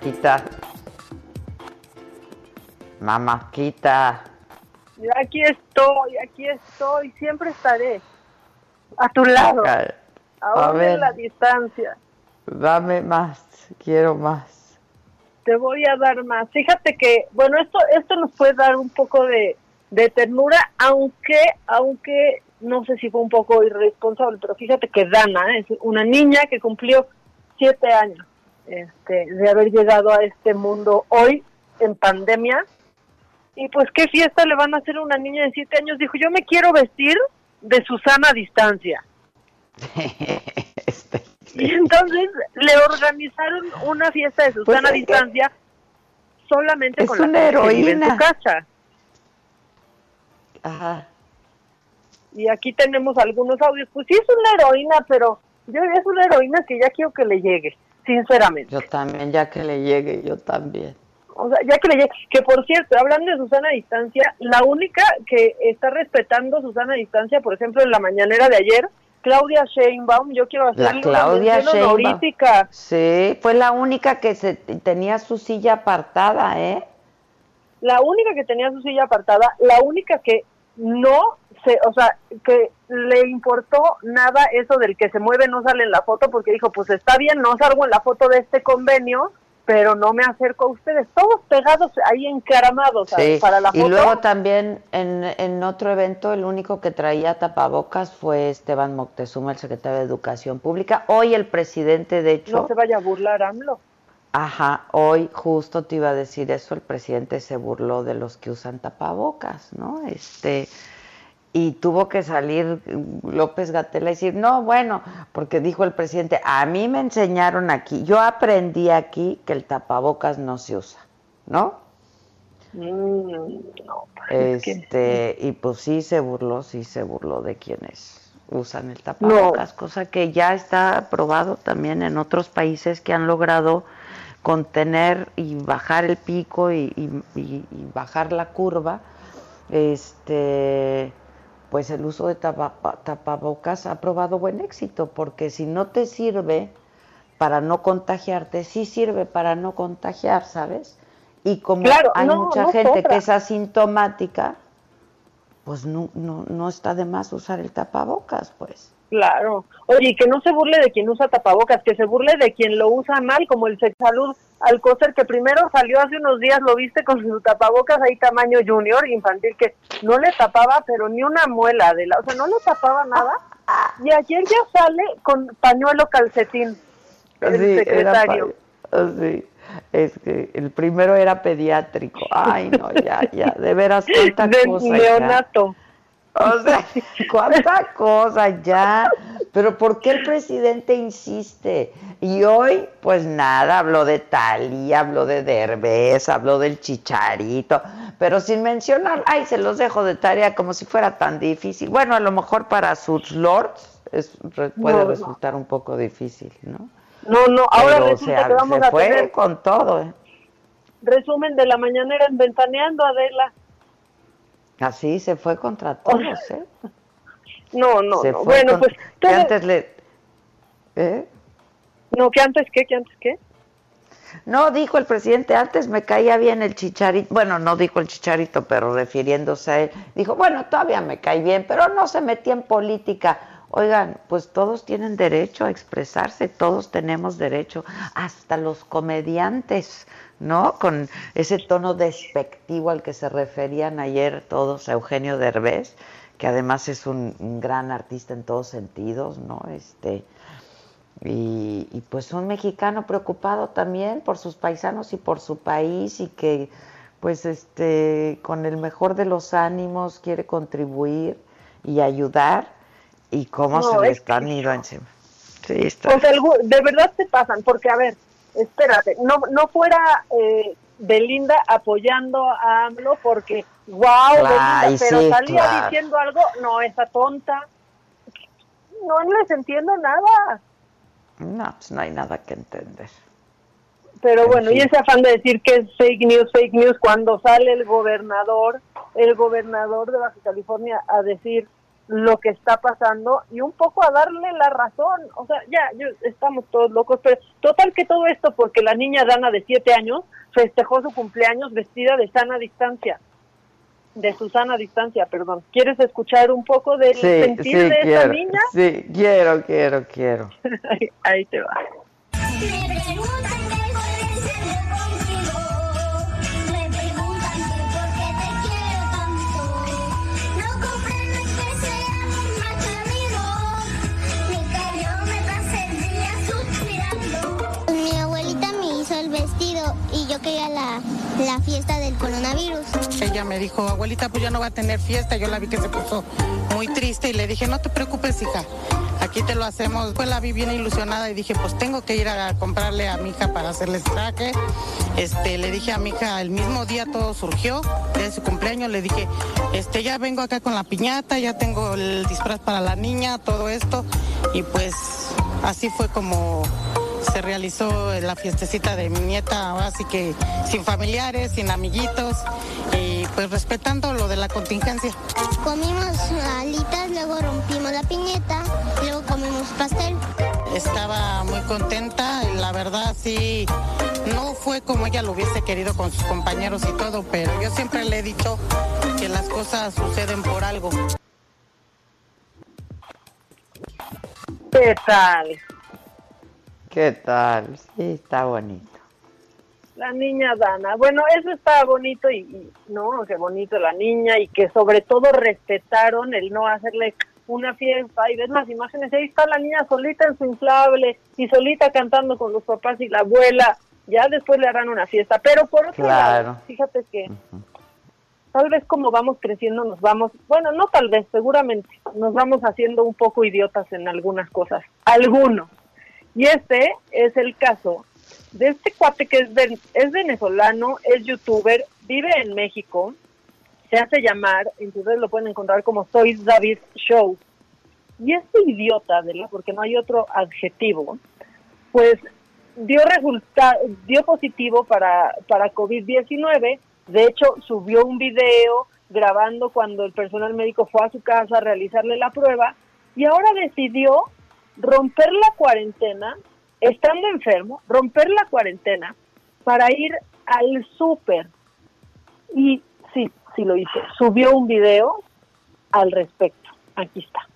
Quita. Mamáquita. Aquí estoy, aquí estoy, siempre estaré a tu lado. Aún en la distancia. Dame más, quiero más. Te voy a dar más. Fíjate que, bueno, esto esto nos puede dar un poco de, de ternura, aunque aunque no sé si fue un poco irresponsable, pero fíjate que Dana es una niña que cumplió siete años este, de haber llegado a este mundo hoy en pandemia. Y pues qué fiesta le van a hacer a una niña de siete años. Dijo, yo me quiero vestir de Susana a distancia. Este, y entonces le organizaron una fiesta de Susana a Pues, distancia solamente es con la una vive en su heroína. casa. Ajá. Y aquí tenemos algunos audios. Pues sí es una heroína, pero yo es una heroína que ya quiero que le llegue, sinceramente. Yo también, ya que le llegue, yo también. O sea, ya que le llegue, que por cierto, hablando de Susana distancia, la única que está respetando Susana distancia, por ejemplo, en la mañanera de ayer, Claudia Sheinbaum, yo quiero La hacerle Claudia Sheinbaum. Sí, fue la única que se tenía su silla apartada, ¿eh? la única que tenía su silla apartada, la única que no se, o sea, que le importó nada eso del que se mueve no sale en la foto porque dijo, pues está bien, no salgo en la foto de este convenio, pero no me acerco a ustedes, todos pegados ahí encaramados para la y foto. luego también en, en otro evento el único que traía tapabocas fue Esteban Moctezuma, el secretario de Educación Pública. Hoy el presidente, de hecho, no se vaya a burlar AMLO. Ajá, hoy justo te iba a decir eso, el presidente se burló de los que usan tapabocas, ¿no? Este, y tuvo que salir López Gatela y decir, no, bueno, porque dijo el presidente, a mí me enseñaron aquí, yo aprendí aquí que el tapabocas no se usa, ¿no? Mm, no este, y pues sí se burló, sí se burló de quienes usan el tapabocas, cosa que ya está probado también en otros países que han logrado contener y bajar el pico y, y bajar la curva. Este, pues el uso de tapabocas ha probado buen éxito, porque si no te sirve para no contagiarte, sí sirve para no contagiar, ¿sabes? Y como hay mucha gente que es asintomática, pues no, no, no está de más usar el tapabocas, pues. Claro. Oye, que no se burle de quien usa tapabocas, que se burle de quien lo usa mal, como el Sexalud Alcocer, que primero salió hace unos días, lo viste con su tapabocas ahí tamaño junior, infantil, que no le tapaba, pero ni una muela de la, o sea, no le tapaba nada. Y ayer ya sale con pañuelo calcetín, el secretario. sí, es que el primero era pediátrico. Ay, no, ya, ya, de veras, cuánta de cosa. Neonato. O sea, cuánta cosa ya. Pero ¿por qué el presidente insiste? Y hoy, pues nada, habló de Talía, habló de Derbez, habló del Chicharito, pero sin mencionar, ay, se los dejo de tarea como si fuera tan difícil. Bueno, a lo mejor para sus lords es, puede resultar un poco difícil, ¿no? No, no, ahora resulta que vamos se a tener con todo. ¿eh? resumen de la mañanera en Ventaneando, Adela. Así se fue contra todos, ¿eh? No, no, no. Bueno, pues... Que antes le... ¿Eh? No, que antes qué, que antes qué. No, dijo el presidente, antes me caía bien el chicharito, bueno, no dijo el chicharito, pero refiriéndose a él, dijo, bueno, todavía me cae bien, pero no se metía en política. Oigan, pues todos tienen derecho a expresarse, todos tenemos derecho, hasta los comediantes, ¿no? Con ese tono despectivo al que se referían ayer todos a Eugenio Derbez, que además es un, gran artista en todos sentidos, ¿no? Este, y, y, pues un mexicano preocupado también por sus paisanos y por su país y que pues este con el mejor de los ánimos quiere contribuir y ayudar y cómo se les han ido encima. Sí, está. de verdad se pasan, porque a ver, espérate, no, no fuera eh, Belinda apoyando a AMLO porque, wow, Belinda, pero salía diciendo algo, no, esa tonta, no les entiendo nada. No, pues no hay nada que entender. Pero bueno, y ese afán de decir que es fake news, fake news, cuando sale el gobernador, el gobernador de Baja California a decir lo que está pasando y un poco a darle la razón. O sea, ya, estamos todos locos, pero total que todo esto porque la niña Dana de siete años festejó su cumpleaños vestida de sana distancia, de su sana distancia, perdón. ¿Quieres escuchar un poco del sentir de esa niña? Sí, quiero, quiero, quiero. ahí te va. y yo quería la, la fiesta del coronavirus. Ella me dijo, abuelita, pues ya no va a tener fiesta. Yo la vi que se puso muy triste y le dije, no te preocupes, hija, aquí te lo hacemos. Pues la vi bien ilusionada y dije, pues tengo que ir a comprarle a mi hija para hacerle traje. Este, le dije a mi hija, el mismo día todo surgió, de su cumpleaños, le dije, este, ya vengo acá con la piñata, ya tengo el disfraz para la niña, todo esto. Y pues así fue como se realizó la fiestecita de mi nieta, así que sin familiares, sin amiguitos y pues respetando lo de la contingencia. Comimos alitas, luego rompimos la piñeta, luego comimos pastel. Estaba muy contenta, la verdad sí, no fue como ella lo hubiese querido con sus compañeros y todo, pero yo siempre le he dicho que las cosas suceden por algo. ¿Qué tal? ¿Qué tal? Sí, está bonito. La niña Dana. Bueno, eso está bonito y, no, qué bonito la niña y que sobre todo respetaron el no hacerle una fiesta y ves las imágenes, ahí está la niña solita en su inflable y solita cantando con los papás y la abuela, ya después le harán una fiesta, pero por otro lado, fíjate que tal vez como vamos creciendo nos vamos, bueno, no tal vez, seguramente nos vamos haciendo un poco idiotas en algunas cosas, algunos. Y este es el caso de este cuate que es, es venezolano, es youtuber, vive en México, se hace llamar, en lo pueden encontrar como Soy David Show. Y este idiota, ¿verdad? porque no hay otro adjetivo, pues dio resultado, dio positivo para, para COVID-19. De hecho, subió un video grabando cuando el personal médico fue a su casa a realizarle la prueba y ahora decidió romper la cuarentena, estando enfermo, romper la cuarentena para ir al súper. Y sí, sí lo hizo. Subió un video al respecto. Aquí está.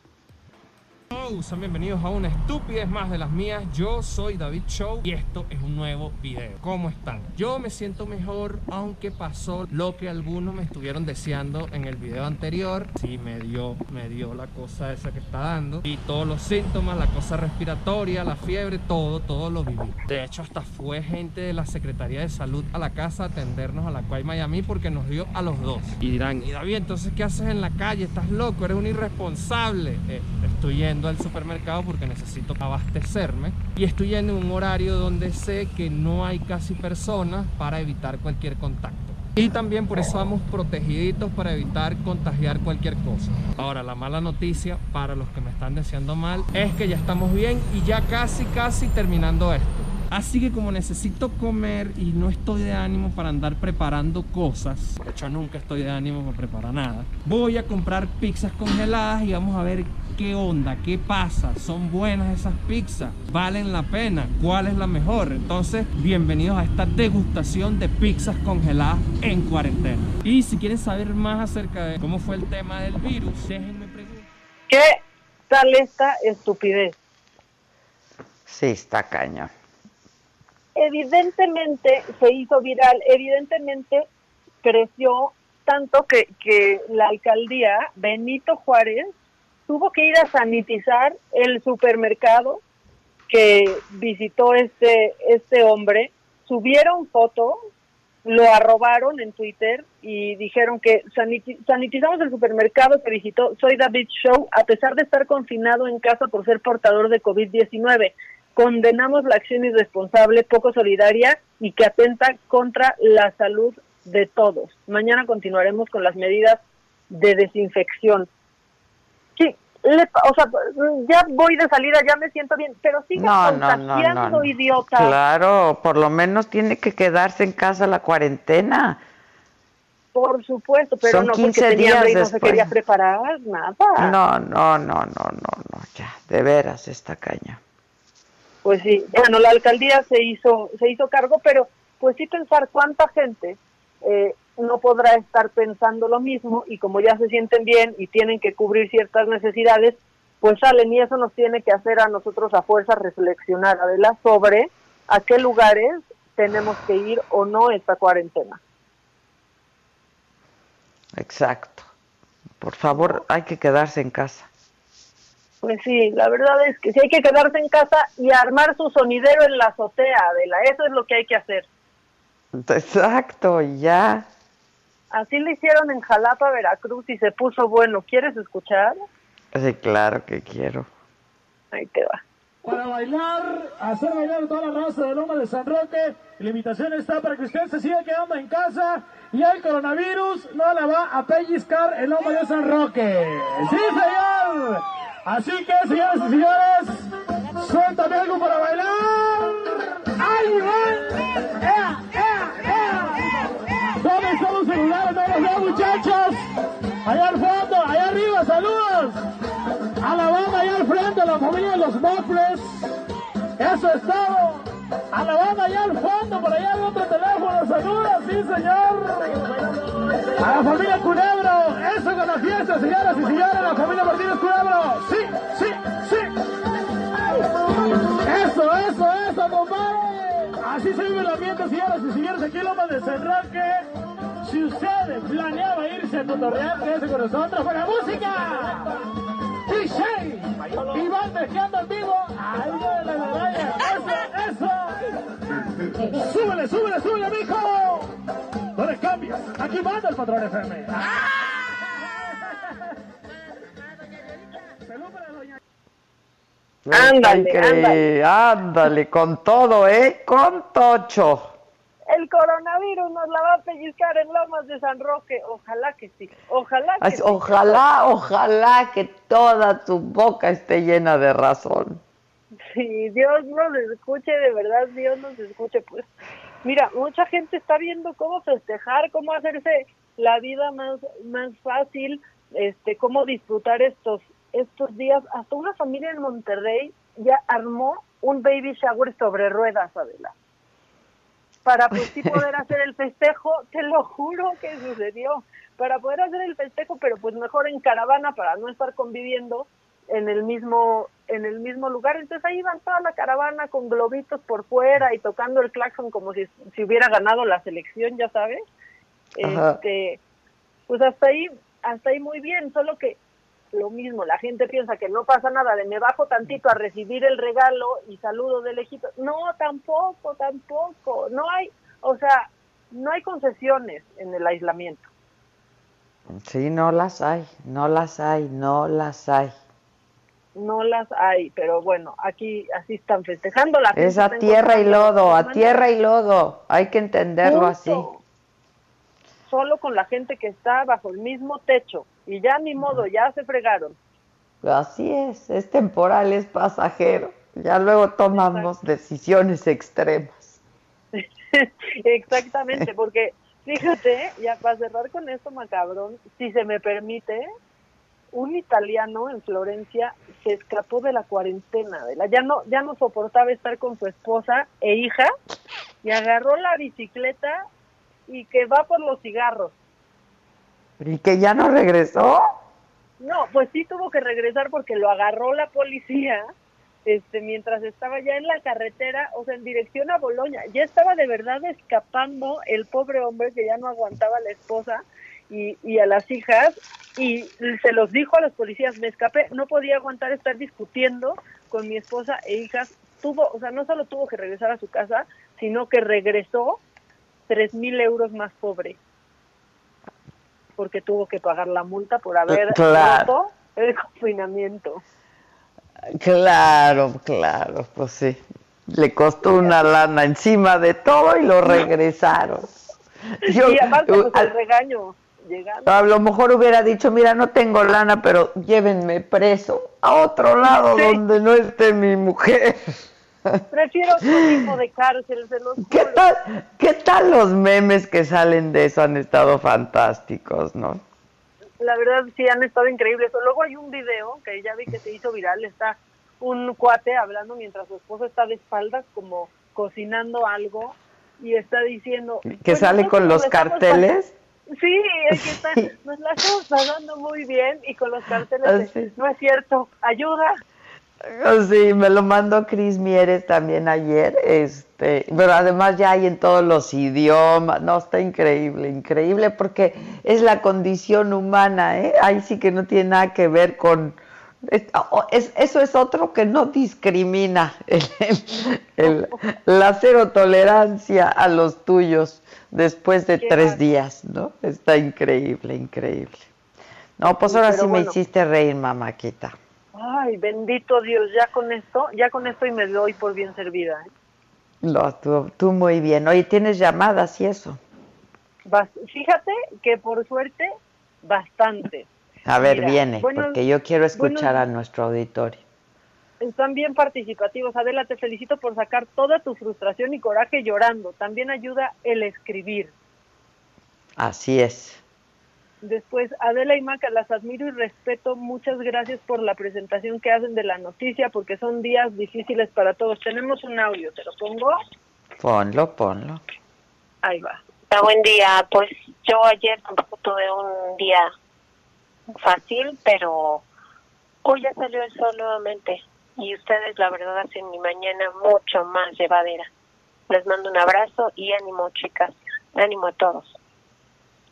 Sean bienvenidos a una estupidez más de las mías. Yo soy David Show y esto es un nuevo video. ¿Cómo están? Yo me siento mejor, aunque pasó lo que algunos me estuvieron deseando en el video anterior. Sí, me dio, me dio la cosa esa que está dando. Y todos los síntomas, la cosa respiratoria, la fiebre, todo, todo lo viví. De hecho, hasta fue gente de la Secretaría de Salud a la casa a atendernos a la Cuay Miami porque nos dio a los dos. Y dirán, y David, entonces, ¿qué haces en la calle? ¿Estás loco? ¿Eres un irresponsable? Eh, estoy yendo al supermercado porque necesito abastecerme y estoy en un horario donde sé que no hay casi personas para evitar cualquier contacto. Y también por eso vamos protegiditos para evitar contagiar cualquier cosa. Ahora, la mala noticia para los que me están deseando mal es que ya estamos bien y ya casi, casi terminando esto. Así que como necesito comer y no estoy de ánimo para andar preparando cosas, de hecho nunca estoy de ánimo para preparar nada, voy a comprar pizzas congeladas y vamos a ver qué onda, qué pasa, son buenas esas pizzas, valen la pena, cuál es la mejor. Entonces, bienvenidos a esta degustación de pizzas congeladas en cuarentena. Y si quieren saber más acerca de cómo fue el tema del virus, déjenme preguntar. ¿Qué tal esta estupidez? Sí, está cañón evidentemente se hizo viral, evidentemente creció tanto que, que la alcaldía Benito Juárez tuvo que ir a sanitizar el supermercado que visitó este, este hombre, subieron foto, lo arrobaron en Twitter y dijeron que sanitizamos el supermercado que visitó Soy David Show a pesar de estar confinado en casa por ser portador de COVID-19 condenamos la acción irresponsable, poco solidaria y que atenta contra la salud de todos. Mañana continuaremos con las medidas de desinfección. Sí, o sea, ya voy de salida, ya me siento bien, pero sigue no, contagiando, idiota. Claro, por lo menos tiene que quedarse en casa la cuarentena. Por supuesto, pero no porque tenía y no se quería preparar, nada. No, no, no, no, no, no, ya, de veras esta caña pues sí, bueno, la alcaldía se hizo, se hizo cargo, pero pues sí pensar cuánta gente eh, no podrá estar pensando lo mismo y como ya se sienten bien y tienen que cubrir ciertas necesidades, pues salen y eso nos tiene que hacer a nosotros a fuerza reflexionar, Adela, sobre a qué lugares tenemos que ir o no esta cuarentena. Exacto. Por favor, hay que quedarse en casa. Pues sí, la verdad es que si hay que quedarse en casa y armar su sonidero en la azotea, Adela, eso es lo que hay que hacer. Exacto, ya. Así lo hicieron en Jalapa, Veracruz y se puso bueno. ¿Quieres escuchar? Sí, claro que quiero. Ahí te va. Para bailar, hacer bailar toda la raza de Loma de San Roque. La invitación está para que usted se siga quedando en casa y el coronavirus no la va a pellizcar en Loma de San Roque. ¡Sí, señor! Así que, señoras y señores, suéltame algo para bailar. ¡Ay! Allá al fondo, allá arriba, saludos. A la banda allá al frente, la familia de los mofles. Eso es todo. A la banda allá al fondo, por allá hay otro teléfono, saludos, sí señor. A la familia Culebro, eso con la fiesta, señoras y señores, la familia Martínez Culebro. Sí, sí, sí. Eso, eso, eso, compadre. Así se vive el ambiente, señoras y señores, aquí en Loma de Cerraque. Si usted planeaba irse a Totorreal, quédese con nosotros para música. DJ Iván Mezclando en vivo. Ahí de la medalla. Eso, eso. Súbele, súbele, súbele, mijo. No le cambies. Aquí manda el patrón FM. Ándale, ándale. Ándale, con todo, ¿eh? Con tocho. El coronavirus nos la va a pellizcar en Lomas de San Roque. Ojalá que sí. Ojalá que sí. Ojalá, ojalá que toda tu boca esté llena de razón. Sí, Dios nos escuche, de verdad, Dios nos escuche. Pues, mira, mucha gente está viendo cómo festejar, cómo hacerse la vida más, más fácil, este, cómo disfrutar estos estos días, hasta una familia en Monterrey ya armó un baby shower sobre ruedas, Adela. Para pues sí poder hacer el festejo, te lo juro que sucedió, para poder hacer el festejo, pero pues mejor en caravana para no estar conviviendo en el mismo en el mismo lugar. Entonces ahí van toda la caravana con globitos por fuera y tocando el claxon como si, si hubiera ganado la selección, ya sabes. Este, pues hasta ahí hasta ahí muy bien, solo que lo mismo, la gente piensa que no pasa nada, de me bajo tantito a recibir el regalo y saludo de lejito. No, tampoco, tampoco. No hay, o sea, no hay concesiones en el aislamiento. Sí, no las hay, no las hay, no las hay. No las hay, pero bueno, aquí así están festejando la Es a tierra y lodo, a tierra y lodo, hay que entenderlo así. Solo con la gente que está bajo el mismo techo y ya ni modo, ya se fregaron. Así es, es temporal, es pasajero. Ya luego tomamos decisiones extremas. Exactamente, porque fíjate, ya para cerrar con esto macabrón, si se me permite, un italiano en Florencia se escapó de la cuarentena, de la, ya no ya no soportaba estar con su esposa e hija y agarró la bicicleta y que va por los cigarros. ¿Y que ya no regresó? No, pues sí tuvo que regresar porque lo agarró la policía este mientras estaba ya en la carretera, o sea, en dirección a Boloña. Ya estaba de verdad escapando el pobre hombre que ya no aguantaba a la esposa y, y a las hijas y se los dijo a los policías, me escapé, no podía aguantar estar discutiendo con mi esposa e hijas. Tuvo, o sea, no solo tuvo que regresar a su casa, sino que regresó tres mil euros más pobre porque tuvo que pagar la multa por haber roto el confinamiento. Claro, claro, pues sí. Le costó una lana encima de todo y lo regresaron. y aparte, pues, el regaño. Llegando. A lo mejor hubiera dicho, mira, no tengo lana, pero llévenme preso a otro lado donde no esté mi mujer. Prefiero otro tipo de cárcel, se los ¿Qué tal, ¿Qué tal los memes que salen de eso? Han estado fantásticos, ¿no? La verdad sí han estado increíbles. Luego hay un video que ya vi que se hizo viral, está un cuate hablando mientras su esposo está de espaldas como cocinando algo y está diciendo... ¿Que sale con los carteles? Sí, es que está, nos la estamos pasando muy bien y con los carteles de, no es cierto, ayuda. Sí, me lo mandó Cris Mieres también ayer, este, pero además ya hay en todos los idiomas, no, está increíble, increíble, porque es la condición humana, ¿eh? Ahí sí que no tiene nada que ver con, es, eso es otro que no discrimina, el, la cero tolerancia a los tuyos después de tres días, ¿no? Está increíble, increíble. No, pues ahora sí me hiciste reír, mamáquita. Ay, bendito Dios, ya con esto, ya con esto y me doy por bien servida. ¿eh? Lo, tú, tú muy bien. Oye, ¿tienes llamadas y eso? fíjate que por suerte, bastante. A ver, viene, porque yo quiero escuchar a nuestro auditorio. Están bien participativos. Adela, te felicito por sacar toda tu frustración y coraje llorando. También ayuda el escribir. Así es. Después, Adela y Maca, las admiro y respeto. Muchas gracias por la presentación que hacen de la noticia, porque son días difíciles para todos. Tenemos un audio, ¿te lo pongo? Ponlo, ponlo. Ahí va. Ah, buen día. Pues yo ayer tampoco tuve un día fácil, pero hoy ya salió el sol nuevamente. Y ustedes, la verdad, hacen mi mañana mucho más llevadera. Les mando un abrazo y ánimo, chicas. Ánimo a todos.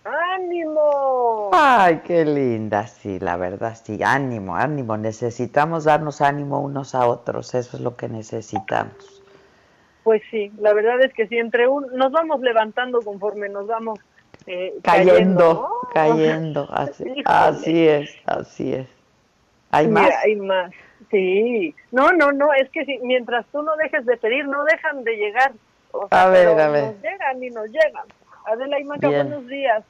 ¡Ánimo! Ay, qué linda, sí, la verdad, sí, ánimo, ánimo. Necesitamos darnos ánimo unos a otros, eso es lo que necesitamos. Pues sí, la verdad es que si entre un, nos vamos levantando conforme nos vamos eh, cayendo, ¿no? cayendo, así, así es, así es. ¿Hay Mira, más? hay más. Sí. No, no, no, es que si, mientras tú no dejes de pedir, no dejan de llegar. O A ver, a ver. Nos llegan y nos llegan. Adela buenos días.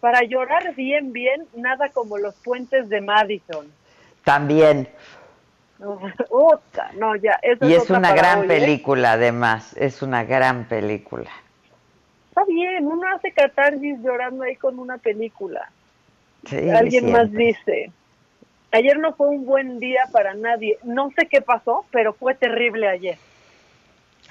Para llorar bien, bien, nada como los puentes de Madison. También. Uta, no, ya. esa Y es una gran hoy, ¿eh? película, además, es una gran película. Está bien, uno hace catarsis llorando ahí con una película. Sí, Alguien más dice, ayer no fue un buen día para nadie. No sé qué pasó, pero fue terrible ayer.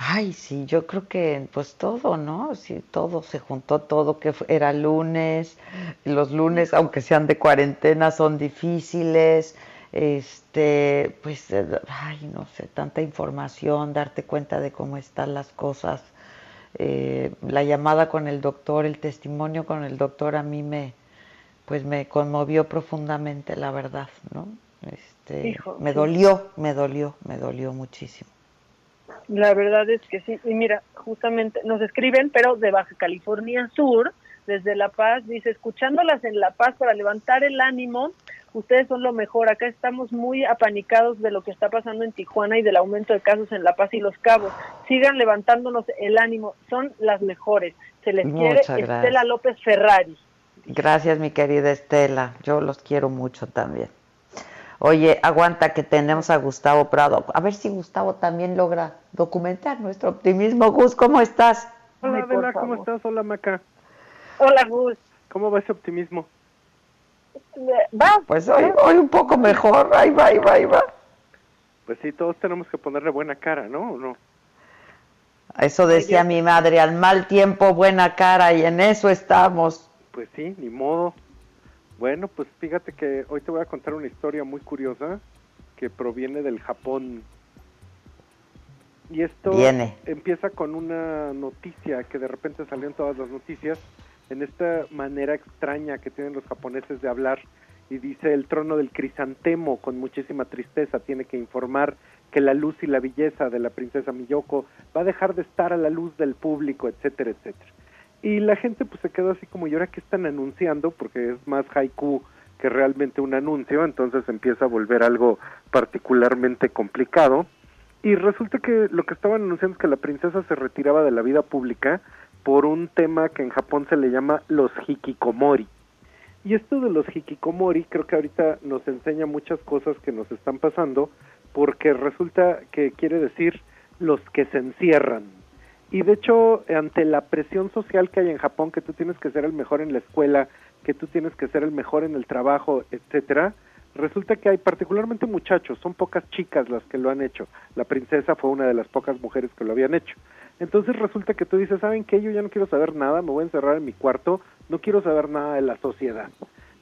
Ay, sí, yo creo que pues todo, ¿no? Sí, todo, se juntó todo, que era lunes, los lunes, aunque sean de cuarentena, son difíciles, este, pues, eh, ay, no sé, tanta información, darte cuenta de cómo están las cosas, eh, la llamada con el doctor, el testimonio con el doctor a mí me, pues me conmovió profundamente, la verdad, ¿no? Este, Hijo, me dolió, me dolió, me dolió muchísimo. La verdad es que sí. Y mira, justamente nos escriben, pero de Baja California Sur, desde La Paz, dice, escuchándolas en La Paz para levantar el ánimo, ustedes son lo mejor. Acá estamos muy apanicados de lo que está pasando en Tijuana y del aumento de casos en La Paz y Los Cabos. Sigan levantándonos el ánimo, son las mejores. Se les quiere gracias. Estela López Ferrari. Gracias, mi querida Estela. Yo los quiero mucho también. Oye, aguanta que tenemos a Gustavo Prado. A ver si Gustavo también logra documentar nuestro optimismo. Gus, ¿cómo estás? Hola Ay, Adela, ¿cómo estás? Hola Maca. Hola, Gus. ¿Cómo va ese optimismo? Va. Pues hoy, hoy un poco mejor. Ahí va, ahí va, ahí va. Pues sí, todos tenemos que ponerle buena cara, ¿no? ¿O no? Eso decía mi madre, al mal tiempo, buena cara, y en eso estamos. Pues sí, ni modo. Bueno, pues fíjate que hoy te voy a contar una historia muy curiosa que proviene del Japón. Y esto Viene. empieza con una noticia que de repente salió en todas las noticias, en esta manera extraña que tienen los japoneses de hablar. Y dice el trono del crisantemo con muchísima tristeza tiene que informar que la luz y la belleza de la princesa Miyoko va a dejar de estar a la luz del público, etcétera, etcétera. Y la gente pues se quedó así como, ¿y ahora qué están anunciando? Porque es más haiku que realmente un anuncio, entonces empieza a volver algo particularmente complicado. Y resulta que lo que estaban anunciando es que la princesa se retiraba de la vida pública por un tema que en Japón se le llama los hikikomori. Y esto de los hikikomori creo que ahorita nos enseña muchas cosas que nos están pasando porque resulta que quiere decir los que se encierran. Y de hecho, ante la presión social que hay en Japón, que tú tienes que ser el mejor en la escuela, que tú tienes que ser el mejor en el trabajo, etcétera, resulta que hay particularmente muchachos, son pocas chicas las que lo han hecho. La princesa fue una de las pocas mujeres que lo habían hecho. Entonces resulta que tú dices, ¿saben qué? Yo ya no quiero saber nada, me voy a encerrar en mi cuarto, no quiero saber nada de la sociedad.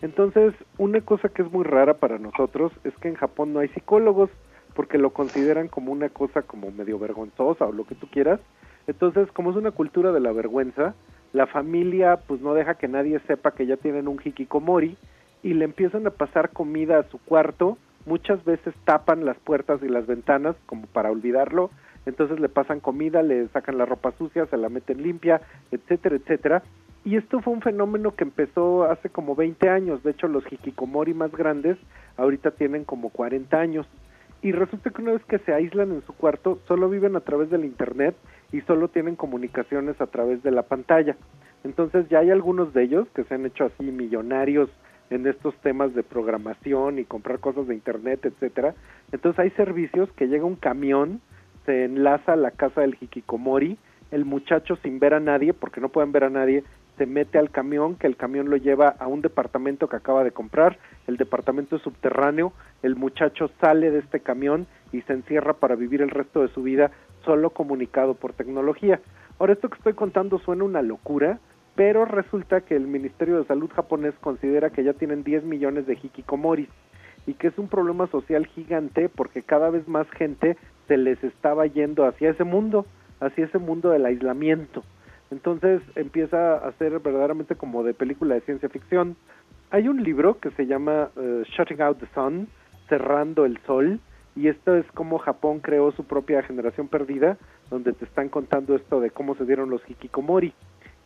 Entonces, una cosa que es muy rara para nosotros es que en Japón no hay psicólogos porque lo consideran como una cosa como medio vergonzosa o lo que tú quieras. Entonces, como es una cultura de la vergüenza, la familia pues no deja que nadie sepa que ya tienen un hikikomori y le empiezan a pasar comida a su cuarto, muchas veces tapan las puertas y las ventanas como para olvidarlo, entonces le pasan comida, le sacan la ropa sucia, se la meten limpia, etcétera, etcétera. Y esto fue un fenómeno que empezó hace como 20 años, de hecho los hikikomori más grandes ahorita tienen como 40 años. Y resulta que una vez que se aíslan en su cuarto, solo viven a través del internet y solo tienen comunicaciones a través de la pantalla. Entonces ya hay algunos de ellos que se han hecho así millonarios en estos temas de programación y comprar cosas de internet, etcétera. Entonces hay servicios que llega un camión, se enlaza a la casa del hikikomori, el muchacho sin ver a nadie, porque no pueden ver a nadie, se mete al camión, que el camión lo lleva a un departamento que acaba de comprar, el departamento es subterráneo, el muchacho sale de este camión y se encierra para vivir el resto de su vida solo comunicado por tecnología. Ahora, esto que estoy contando suena una locura, pero resulta que el Ministerio de Salud japonés considera que ya tienen 10 millones de hikikomoris y que es un problema social gigante porque cada vez más gente se les estaba yendo hacia ese mundo, hacia ese mundo del aislamiento. Entonces empieza a ser verdaderamente como de película de ciencia ficción. Hay un libro que se llama uh, Shutting Out the Sun, Cerrando el Sol, y esto es como Japón creó su propia generación perdida, donde te están contando esto de cómo se dieron los hikikomori.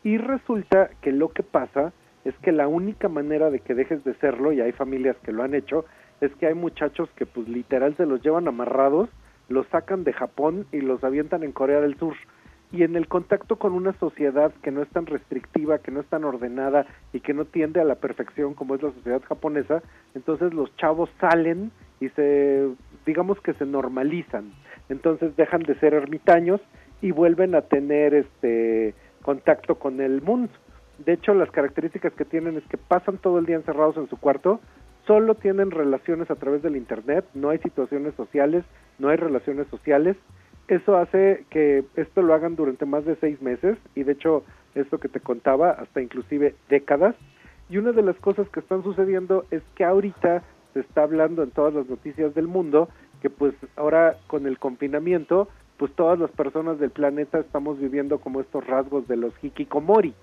Y resulta que lo que pasa es que la única manera de que dejes de serlo, y hay familias que lo han hecho, es que hay muchachos que pues literal se los llevan amarrados, los sacan de Japón y los avientan en Corea del Sur. Y en el contacto con una sociedad que no es tan restrictiva, que no es tan ordenada y que no tiende a la perfección como es la sociedad japonesa, entonces los chavos salen y se, digamos que se normalizan. Entonces dejan de ser ermitaños y vuelven a tener este contacto con el mundo. De hecho, las características que tienen es que pasan todo el día encerrados en su cuarto, solo tienen relaciones a través del Internet, no hay situaciones sociales, no hay relaciones sociales. Eso hace que esto lo hagan durante más de seis meses y de hecho, esto que te contaba, hasta inclusive décadas. Y una de las cosas que están sucediendo es que ahorita se está hablando en todas las noticias del mundo que pues ahora con el confinamiento, pues todas las personas del planeta estamos viviendo como estos rasgos de los hikikomori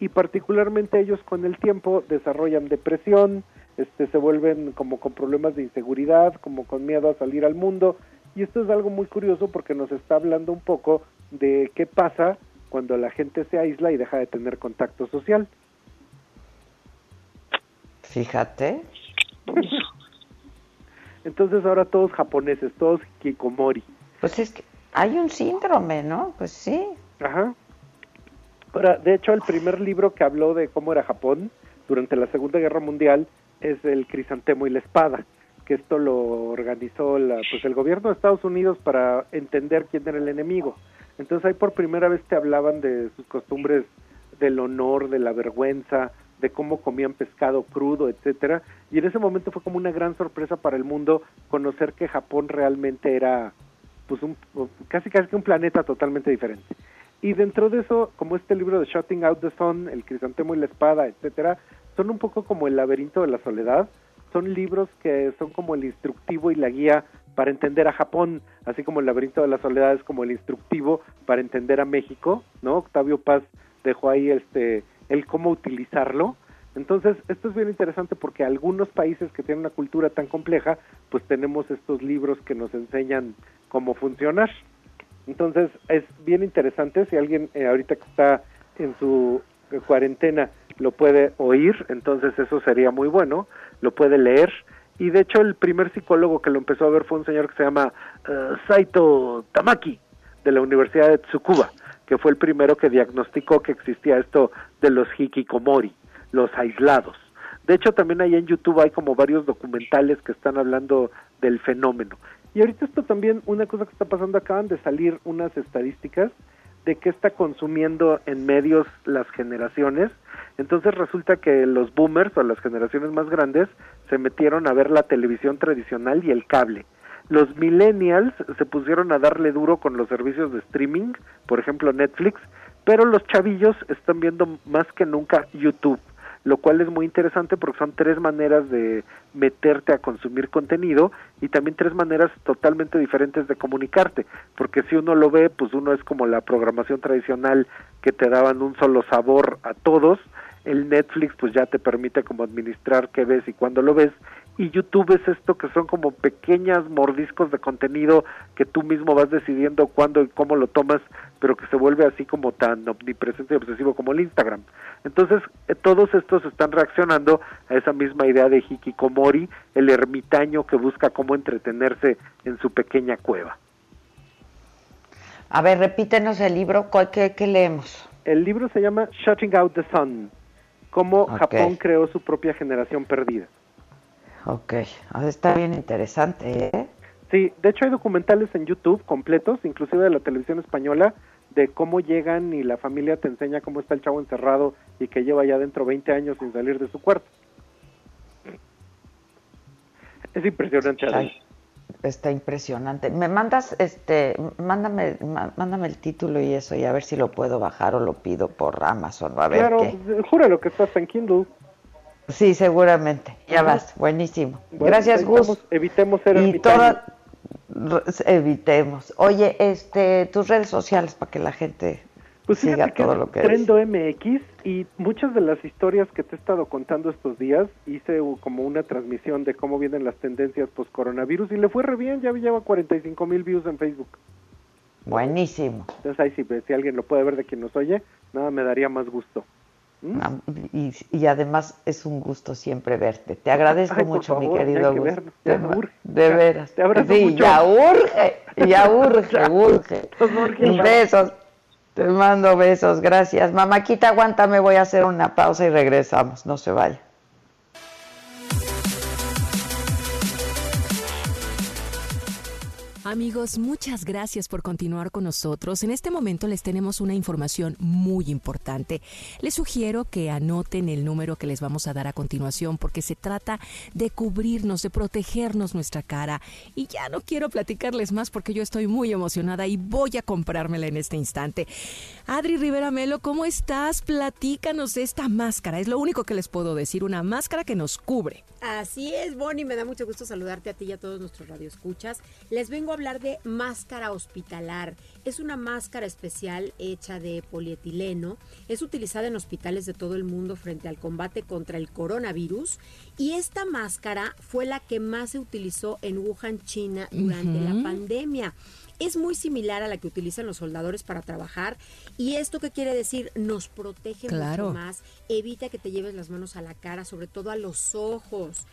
y particularmente ellos con el tiempo desarrollan depresión, este, se vuelven como con problemas de inseguridad, como con miedo a salir al mundo. Y esto es algo muy curioso porque nos está hablando un poco de qué pasa cuando la gente se aísla y deja de tener contacto social. Fíjate. Entonces ahora todos japoneses, todos kikomori. Pues es que hay un síndrome, ¿no? Pues sí. Ajá. Ahora, de hecho, el primer libro que habló de cómo era Japón durante la Segunda Guerra Mundial es el Crisantemo y la Espada, que esto lo organizó la, pues el gobierno de Estados Unidos para entender quién era el enemigo. Entonces ahí por primera vez te hablaban de sus costumbres del honor, de la vergüenza, de cómo comían pescado crudo, etcétera, y en ese momento fue como una gran sorpresa para el mundo conocer que Japón realmente era pues un casi casi un planeta totalmente diferente. Y dentro de eso, como este libro de Shutting Out the Sun, El Crisantemo y la Espada, etcétera, son un poco como El laberinto de la soledad, son libros que son como el instructivo y la guía para entender a Japón, así como El laberinto de la soledad es como el instructivo para entender a México, ¿no? Octavio Paz dejó ahí este el cómo utilizarlo. Entonces, esto es bien interesante porque algunos países que tienen una cultura tan compleja, pues tenemos estos libros que nos enseñan cómo funcionar. Entonces, es bien interesante si alguien eh, ahorita que está en su eh, cuarentena lo puede oír, entonces eso sería muy bueno, lo puede leer. Y de hecho, el primer psicólogo que lo empezó a ver fue un señor que se llama eh, Saito Tamaki, de la Universidad de Tsukuba, que fue el primero que diagnosticó que existía esto de los hikikomori, los aislados. De hecho, también ahí en YouTube hay como varios documentales que están hablando del fenómeno. Y ahorita esto también, una cosa que está pasando, acaban de salir unas estadísticas de qué está consumiendo en medios las generaciones. Entonces resulta que los boomers o las generaciones más grandes se metieron a ver la televisión tradicional y el cable. Los millennials se pusieron a darle duro con los servicios de streaming, por ejemplo Netflix, pero los chavillos están viendo más que nunca YouTube lo cual es muy interesante porque son tres maneras de meterte a consumir contenido y también tres maneras totalmente diferentes de comunicarte, porque si uno lo ve, pues uno es como la programación tradicional que te daban un solo sabor a todos, el Netflix pues ya te permite como administrar qué ves y cuándo lo ves y YouTube es esto que son como pequeñas mordiscos de contenido que tú mismo vas decidiendo cuándo y cómo lo tomas, pero que se vuelve así como tan omnipresente y obsesivo como el Instagram. Entonces, eh, todos estos están reaccionando a esa misma idea de Hikikomori, el ermitaño que busca cómo entretenerse en su pequeña cueva. A ver, repítenos el libro, ¿qué, qué leemos? El libro se llama Shutting Out the Sun, cómo Japón creó su propia generación perdida. Ok, ah, está bien interesante, ¿eh? Sí, de hecho hay documentales en YouTube completos, inclusive de la televisión española, de cómo llegan y la familia te enseña cómo está el chavo encerrado y que lleva ya dentro 20 años sin salir de su cuarto. Es impresionante. Está, impresionante. Me mandas, este, mándame, mándame el título y eso y a ver si lo puedo bajar o lo pido por Amazon. A ver claro, júralo que estás en Kindle. Sí, seguramente. Ya vas, buenísimo. Gracias, Gus. Evitemos ser y evitemos. Oye, este, tus redes sociales para que la gente pues siga todo lo que Trendo MX y muchas de las historias que te he estado contando estos días hice como una transmisión de cómo vienen las tendencias post coronavirus y le fue re bien, ya lleva 45 mil views en Facebook. Buenísimo. Entonces ahí sí, si alguien lo puede ver de quien nos oye, Nada me daría más gusto. ¿Mm? Ah, y, y, además es un gusto siempre verte. Te agradezco mucho, mi querido Gus. De, de veras. Te abrazo sí, mucho. ya urge, ya urge, urge. Besos. Te mando besos, gracias. Mamáquita, aguántame, voy a hacer una pausa y regresamos. No se vaya. Amigos, muchas gracias por continuar con nosotros. En este momento les tenemos una información muy importante. Les sugiero que anoten el número que les vamos a dar a continuación porque se trata de cubrirnos, de protegernos nuestra cara. Y ya no quiero platicarles más porque yo estoy muy emocionada y voy a comprármela en este instante. Adri Rivera Melo, ¿cómo estás? Platícanos de esta máscara. Es lo único que les puedo decir, una máscara que nos cubre. Así es, Bonnie, me da mucho gusto saludarte a ti y a todos nuestros radioescuchas. Les vengo a hablar de máscara hospitalar. Es una máscara especial hecha de polietileno. Es utilizada en hospitales de todo el mundo frente al combate contra el coronavirus. Y esta máscara fue la que más se utilizó en Wuhan, China, durante la pandemia es muy similar a la que utilizan los soldadores para trabajar. ¿Y esto qué quiere decir? Nos protege mucho más, evita que te lleves las manos a la cara, sobre todo a los ojos.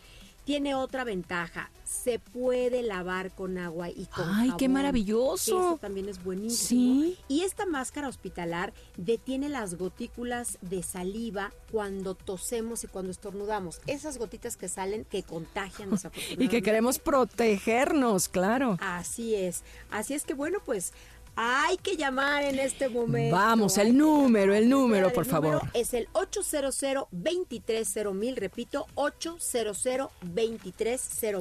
Tiene otra ventaja, se puede lavar con agua y con ¡Ay, qué maravilloso! Eso también es buenísimo. Y esta máscara hospitalar detiene las gotículas de saliva cuando tosemos y cuando estornudamos. Esas gotitas que salen que contagian. Y que queremos protegernos, claro. Así es. Así es que bueno, pues hay que llamar en este momento. Vamos, el número, el número, por El favor. número es el 800 mil, repito, 800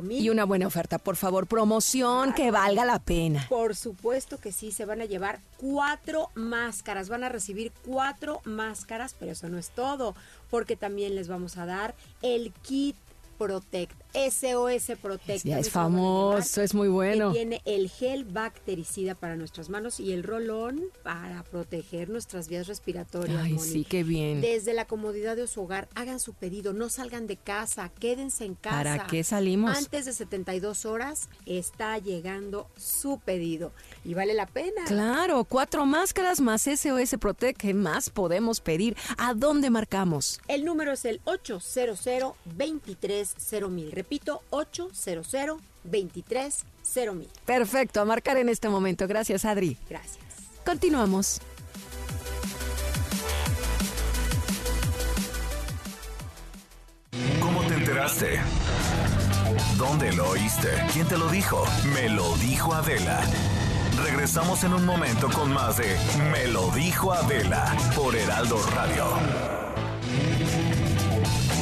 mil. Y una buena oferta, por favor, promoción que valga la pena. Por supuesto que sí, se van a llevar cuatro máscaras, van a recibir cuatro máscaras, pero eso no es todo, porque también les vamos a dar el kit Protect, SOS Protect. Ya es famoso, es muy bueno. que tiene el gel bactericida para nuestras manos y el rolón para proteger nuestras vías respiratorias. Ay, Moni. sí, qué bien. Desde la comodidad de su hogar, hagan su pedido, no salgan de casa, quédense en casa. ¿Para qué salimos? Antes de 72 horas está llegando su pedido y vale la pena. Claro, cuatro máscaras más SOS Protect. ¿Qué más podemos pedir? ¿A dónde marcamos? El número es el 800 23 mil. Repito, 800 23 mil. Perfecto, a marcar en este momento. Gracias, Adri. Gracias. Continuamos. ¿Cómo te enteraste? ¿Dónde lo oíste? ¿Quién te lo dijo? Me lo dijo Adela. Regresamos en un momento con más de Me lo dijo Adela por Heraldo Radio.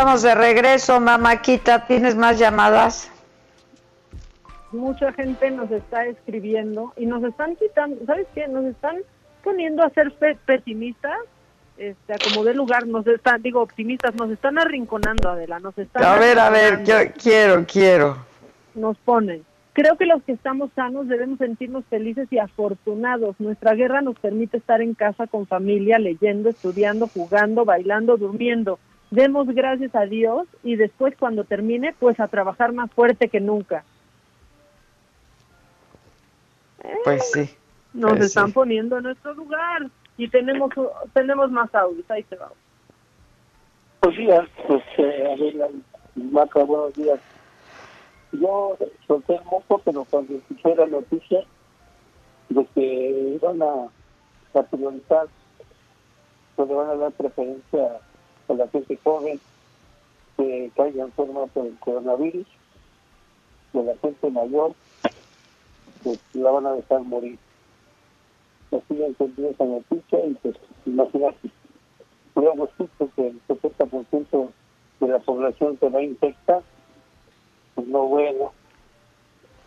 Estamos de regreso, mamáquita. ¿Tienes más llamadas? mucha gente nos está escribiendo y nos están quitando, ¿sabes qué? Nos están poniendo a ser pe- pesimistas, este, a como de lugar, nos están, digo, optimistas, nos están arrinconando, Adela, nos están A ver, a ver, yo quiero, quiero. nos ponen. Creo que los que estamos sanos debemos sentirnos felices y afortunados. Nuestra guerra nos permite estar en casa con familia, leyendo, estudiando, jugando, bailando, durmiendo. Demos gracias a Dios y después cuando termine, pues a trabajar más fuerte que nunca. Pues sí. Nos pues están sí. poniendo en nuestro lugar y tenemos tenemos más audios. Ahí te va. Buenos días, pues, eh, Maca, buenos días. Yo solté el moco, pero cuando escuché la noticia de que iban a, a priorizar, pues le van a dar preferencia a la gente joven que caiga enferma por el coronavirus, de la gente mayor, pues la van a dejar morir. Así entendí esa noticia y pues imagínate hubiéramos visto que el 70% de la población se va a infectar, pues no bueno.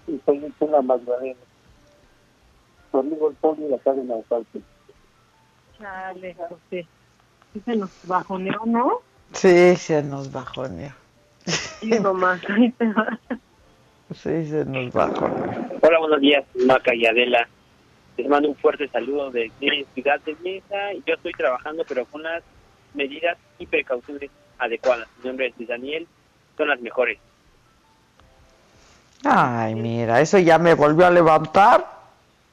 y soy en la Magdalena. Tu amigo el Tony de acá de Naucalpan. Chale, sí. Sí se nos bajoneó, ¿no? Sí, se nos bajoneó. Y nomás, ahí te va. Sí, se nos bajoneó. Hola, buenos días, Maca y Adela. Les mando un fuerte saludo de mi Ciudad de Mesa. Yo estoy trabajando, pero con las medidas y precauciones adecuadas. Mi nombre es Daniel, son las mejores. Ay, mira, eso ya me volvió a levantar.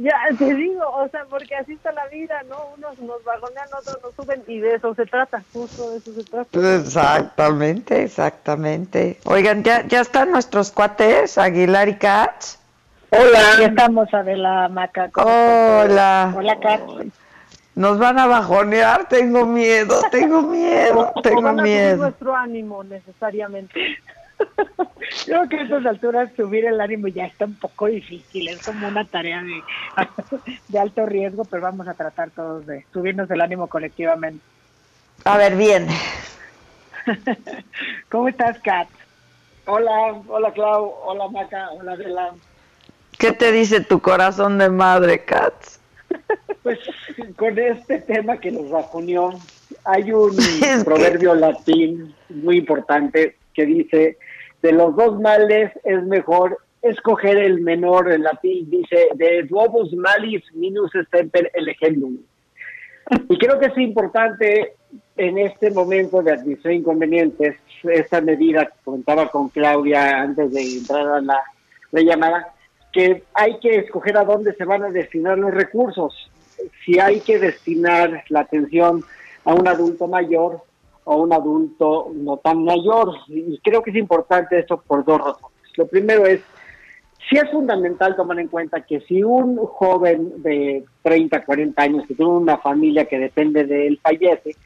Ya, te digo, o sea, porque así está la vida, ¿no? Unos nos bajonean, otros nos suben y de eso se trata, justo de eso se trata. Exactamente, exactamente. Oigan, ¿ya, ya están nuestros cuates, Aguilar y Katz? Hola. Aquí estamos, Adela Maca. ¿cómo Hola. Hola, Kat. Nos van a bajonear, tengo miedo, tengo miedo, O tengo van a subir miedo. nuestro ánimo necesariamente. Creo que a estas alturas subir el ánimo ya está un poco difícil, es como una tarea de, de alto riesgo, pero vamos a tratar todos de subirnos el ánimo colectivamente. A ver, bien. ¿Cómo estás, Kat? Hola, hola Clau, hola Maca, hola Adela. ¿Qué te dice tu corazón de madre, Katz? Pues con este tema que nos bajoneó, hay un proverbio latín muy importante que dice, de los dos males es mejor escoger el menor, en latín dice, de duobus malis minus semper elegendum. Y creo que es importante en este momento de administrar inconvenientes, esta medida que comentaba con Claudia antes de entrar a la, la llamada, que hay que escoger a dónde se van a destinar los recursos. Si hay que destinar la atención a un adulto mayor o un adulto no tan mayor. Y creo que es importante esto por dos razones. Lo primero es, sí es fundamental tomar en cuenta que si un joven de 30, 40 años que tiene una familia que depende de él fallece,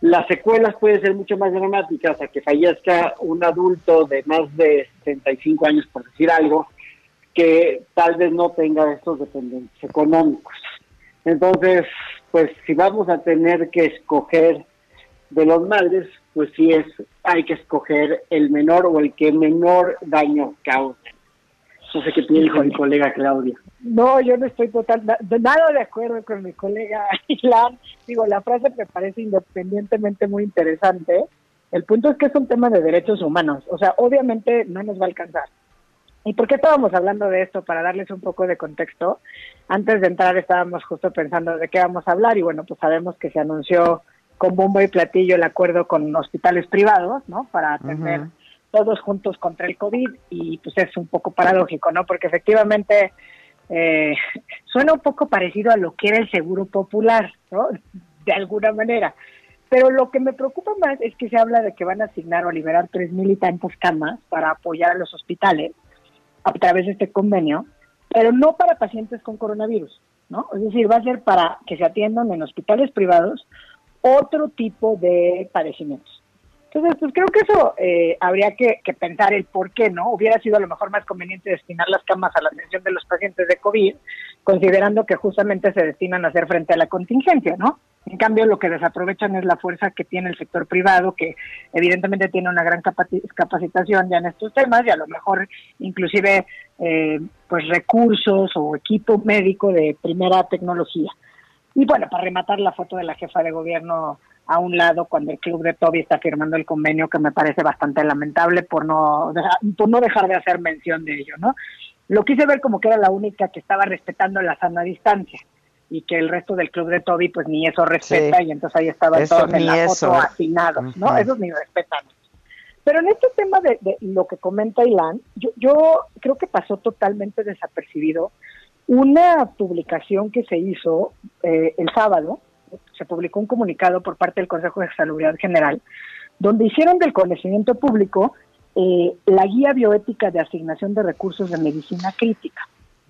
las secuelas pueden ser mucho más dramáticas a que fallezca un adulto de más de 65 años, por decir algo, que tal vez no tenga estos dependientes económicos. Entonces, pues si vamos a tener que escoger de los males, pues sí es, hay que escoger el menor o el que menor daño cause. No sé qué piensa mi colega Claudia. No, yo no estoy total, na- de nada de acuerdo con mi colega Ilan. Digo, la frase me parece independientemente muy interesante. El punto es que es un tema de derechos humanos. O sea, obviamente no nos va a alcanzar. ¿Y por qué estábamos hablando de esto? Para darles un poco de contexto. Antes de entrar estábamos justo pensando de qué vamos a hablar y bueno, pues sabemos que se anunció con bombo y platillo el acuerdo con hospitales privados, ¿no? Para atender todos juntos contra el COVID y pues es un poco paradójico, ¿no? Porque efectivamente eh, suena un poco parecido a lo que era el seguro popular, ¿no? De alguna manera. Pero lo que me preocupa más es que se habla de que van a asignar o liberar tres mil y tantas camas para apoyar a los hospitales a través de este convenio, pero no para pacientes con coronavirus, ¿no? Es decir, va a ser para que se atiendan en hospitales privados otro tipo de padecimientos. Entonces, pues creo que eso eh, habría que, que pensar el por qué, ¿no? Hubiera sido a lo mejor más conveniente destinar las camas a la atención de los pacientes de COVID, considerando que justamente se destinan a hacer frente a la contingencia, ¿no? En cambio, lo que desaprovechan es la fuerza que tiene el sector privado, que evidentemente tiene una gran capaci- capacitación ya en estos temas y a lo mejor inclusive eh, pues recursos o equipo médico de primera tecnología. Y bueno, para rematar la foto de la jefa de gobierno a un lado cuando el club de Toby está firmando el convenio que me parece bastante lamentable por no dejar, por no dejar de hacer mención de ello, ¿no? Lo quise ver como que era la única que estaba respetando la sana distancia y que el resto del club de Toby pues ni eso respeta Sí. y entonces ahí estaban Eso todos en la eso. foto hacinados, ¿no? Ujú. Esos ni respetan. Pero en este tema de, de lo que comenta Ilan, yo, yo creo que pasó totalmente desapercibido una publicación que se hizo eh, el sábado, se publicó un comunicado por parte del Consejo de Salubridad General, donde hicieron del conocimiento público eh, la guía bioética de asignación de recursos de medicina crítica.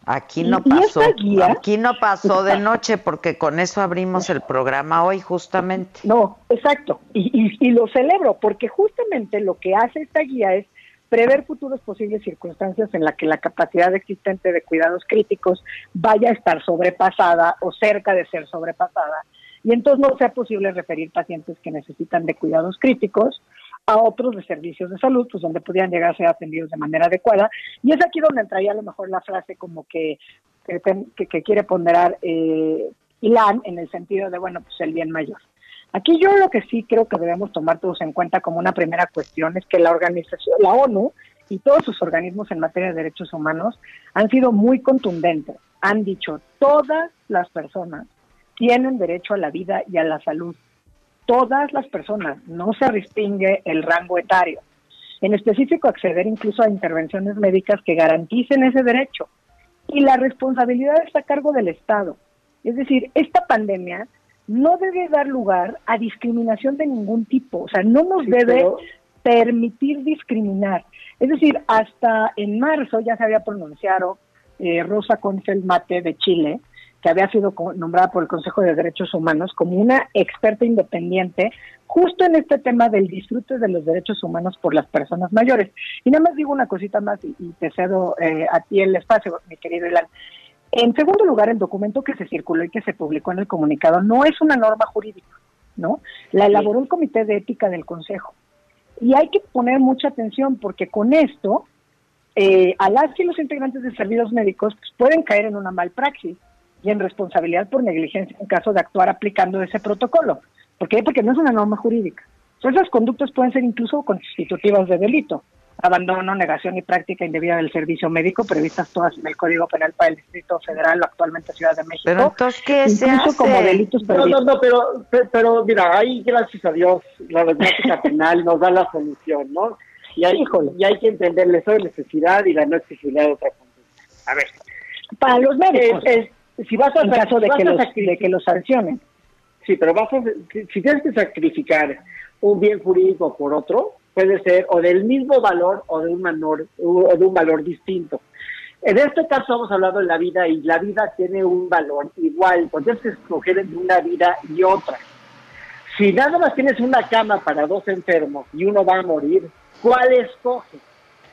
Aquí no Y- pasó, guía- aquí no pasó de noche porque con eso abrimos el programa hoy justamente. No, exacto. Y, y, y lo celebro, porque justamente lo que hace esta guía es prever futuros posibles circunstancias en las que la capacidad existente de cuidados críticos vaya a estar sobrepasada o cerca de ser sobrepasada. Y entonces no sea posible referir pacientes que necesitan de cuidados críticos a otros de servicios de salud, pues donde podían llegar a ser atendidos de manera adecuada. Y es aquí donde entraría a lo mejor la frase como que, que, que quiere ponderar eh, Ilan en el sentido de, bueno, pues el bien mayor. Aquí yo lo que sí creo que debemos tomar todos en cuenta como una primera cuestión es que la organización, la ONU y todos sus organismos en materia de derechos humanos han sido muy contundentes. Han dicho, todas las personas tienen derecho a la vida y a la salud. Todas las personas, no se restringe el rango etario. En específico, acceder incluso a intervenciones médicas que garanticen ese derecho. Y la responsabilidad está a cargo del Estado. Es decir, esta pandemia no debe dar lugar a discriminación de ningún tipo, o sea, no nos debe permitir discriminar. Es decir, hasta en marzo ya se había pronunciado eh, Rosa Confel Mate de Chile, que había sido nombrada por el Consejo de Derechos Humanos como una experta independiente justo en este tema del disfrute de los derechos humanos por las personas mayores. Y nada más digo una cosita más y, te cedo eh, a ti el espacio, mi querido Ilan. En segundo lugar, el documento que se circuló y que se publicó en el comunicado no es una norma jurídica, ¿no? La elaboró el Comité de Ética del Consejo. Y hay que poner mucha atención porque con esto, eh, a las y los integrantes de servicios médicos pues, pueden caer en una malpraxis y en responsabilidad por negligencia en caso de actuar aplicando ese protocolo. ¿Por qué? Porque no es una norma jurídica. esas conductas pueden ser incluso constitutivas de delito abandono, negación y práctica indebida del servicio médico previstas todas en el Código Penal para el Distrito Federal o actualmente Ciudad de México. Pero entonces, ¿qué se hace? como delitos No, no, no, pero, pero, mira, ahí gracias a Dios la práctica penal nos da la solución, ¿no? Y hay, y hay que entenderle eso de necesidad y la no exigibilidad de otra conducta. A ver. Para los médicos, si vas a, en caso de, que los, de que los sancionen. Sí, pero vas a, si tienes que sacrificar un bien jurídico por otro, puede ser o del mismo valor o de un menor o de un valor distinto. En este caso estamos hablando de la vida y la vida tiene un valor igual, que escoger entre una vida y otra. Si nada más tienes una cama para dos enfermos y uno va a morir, ¿cuál escoge?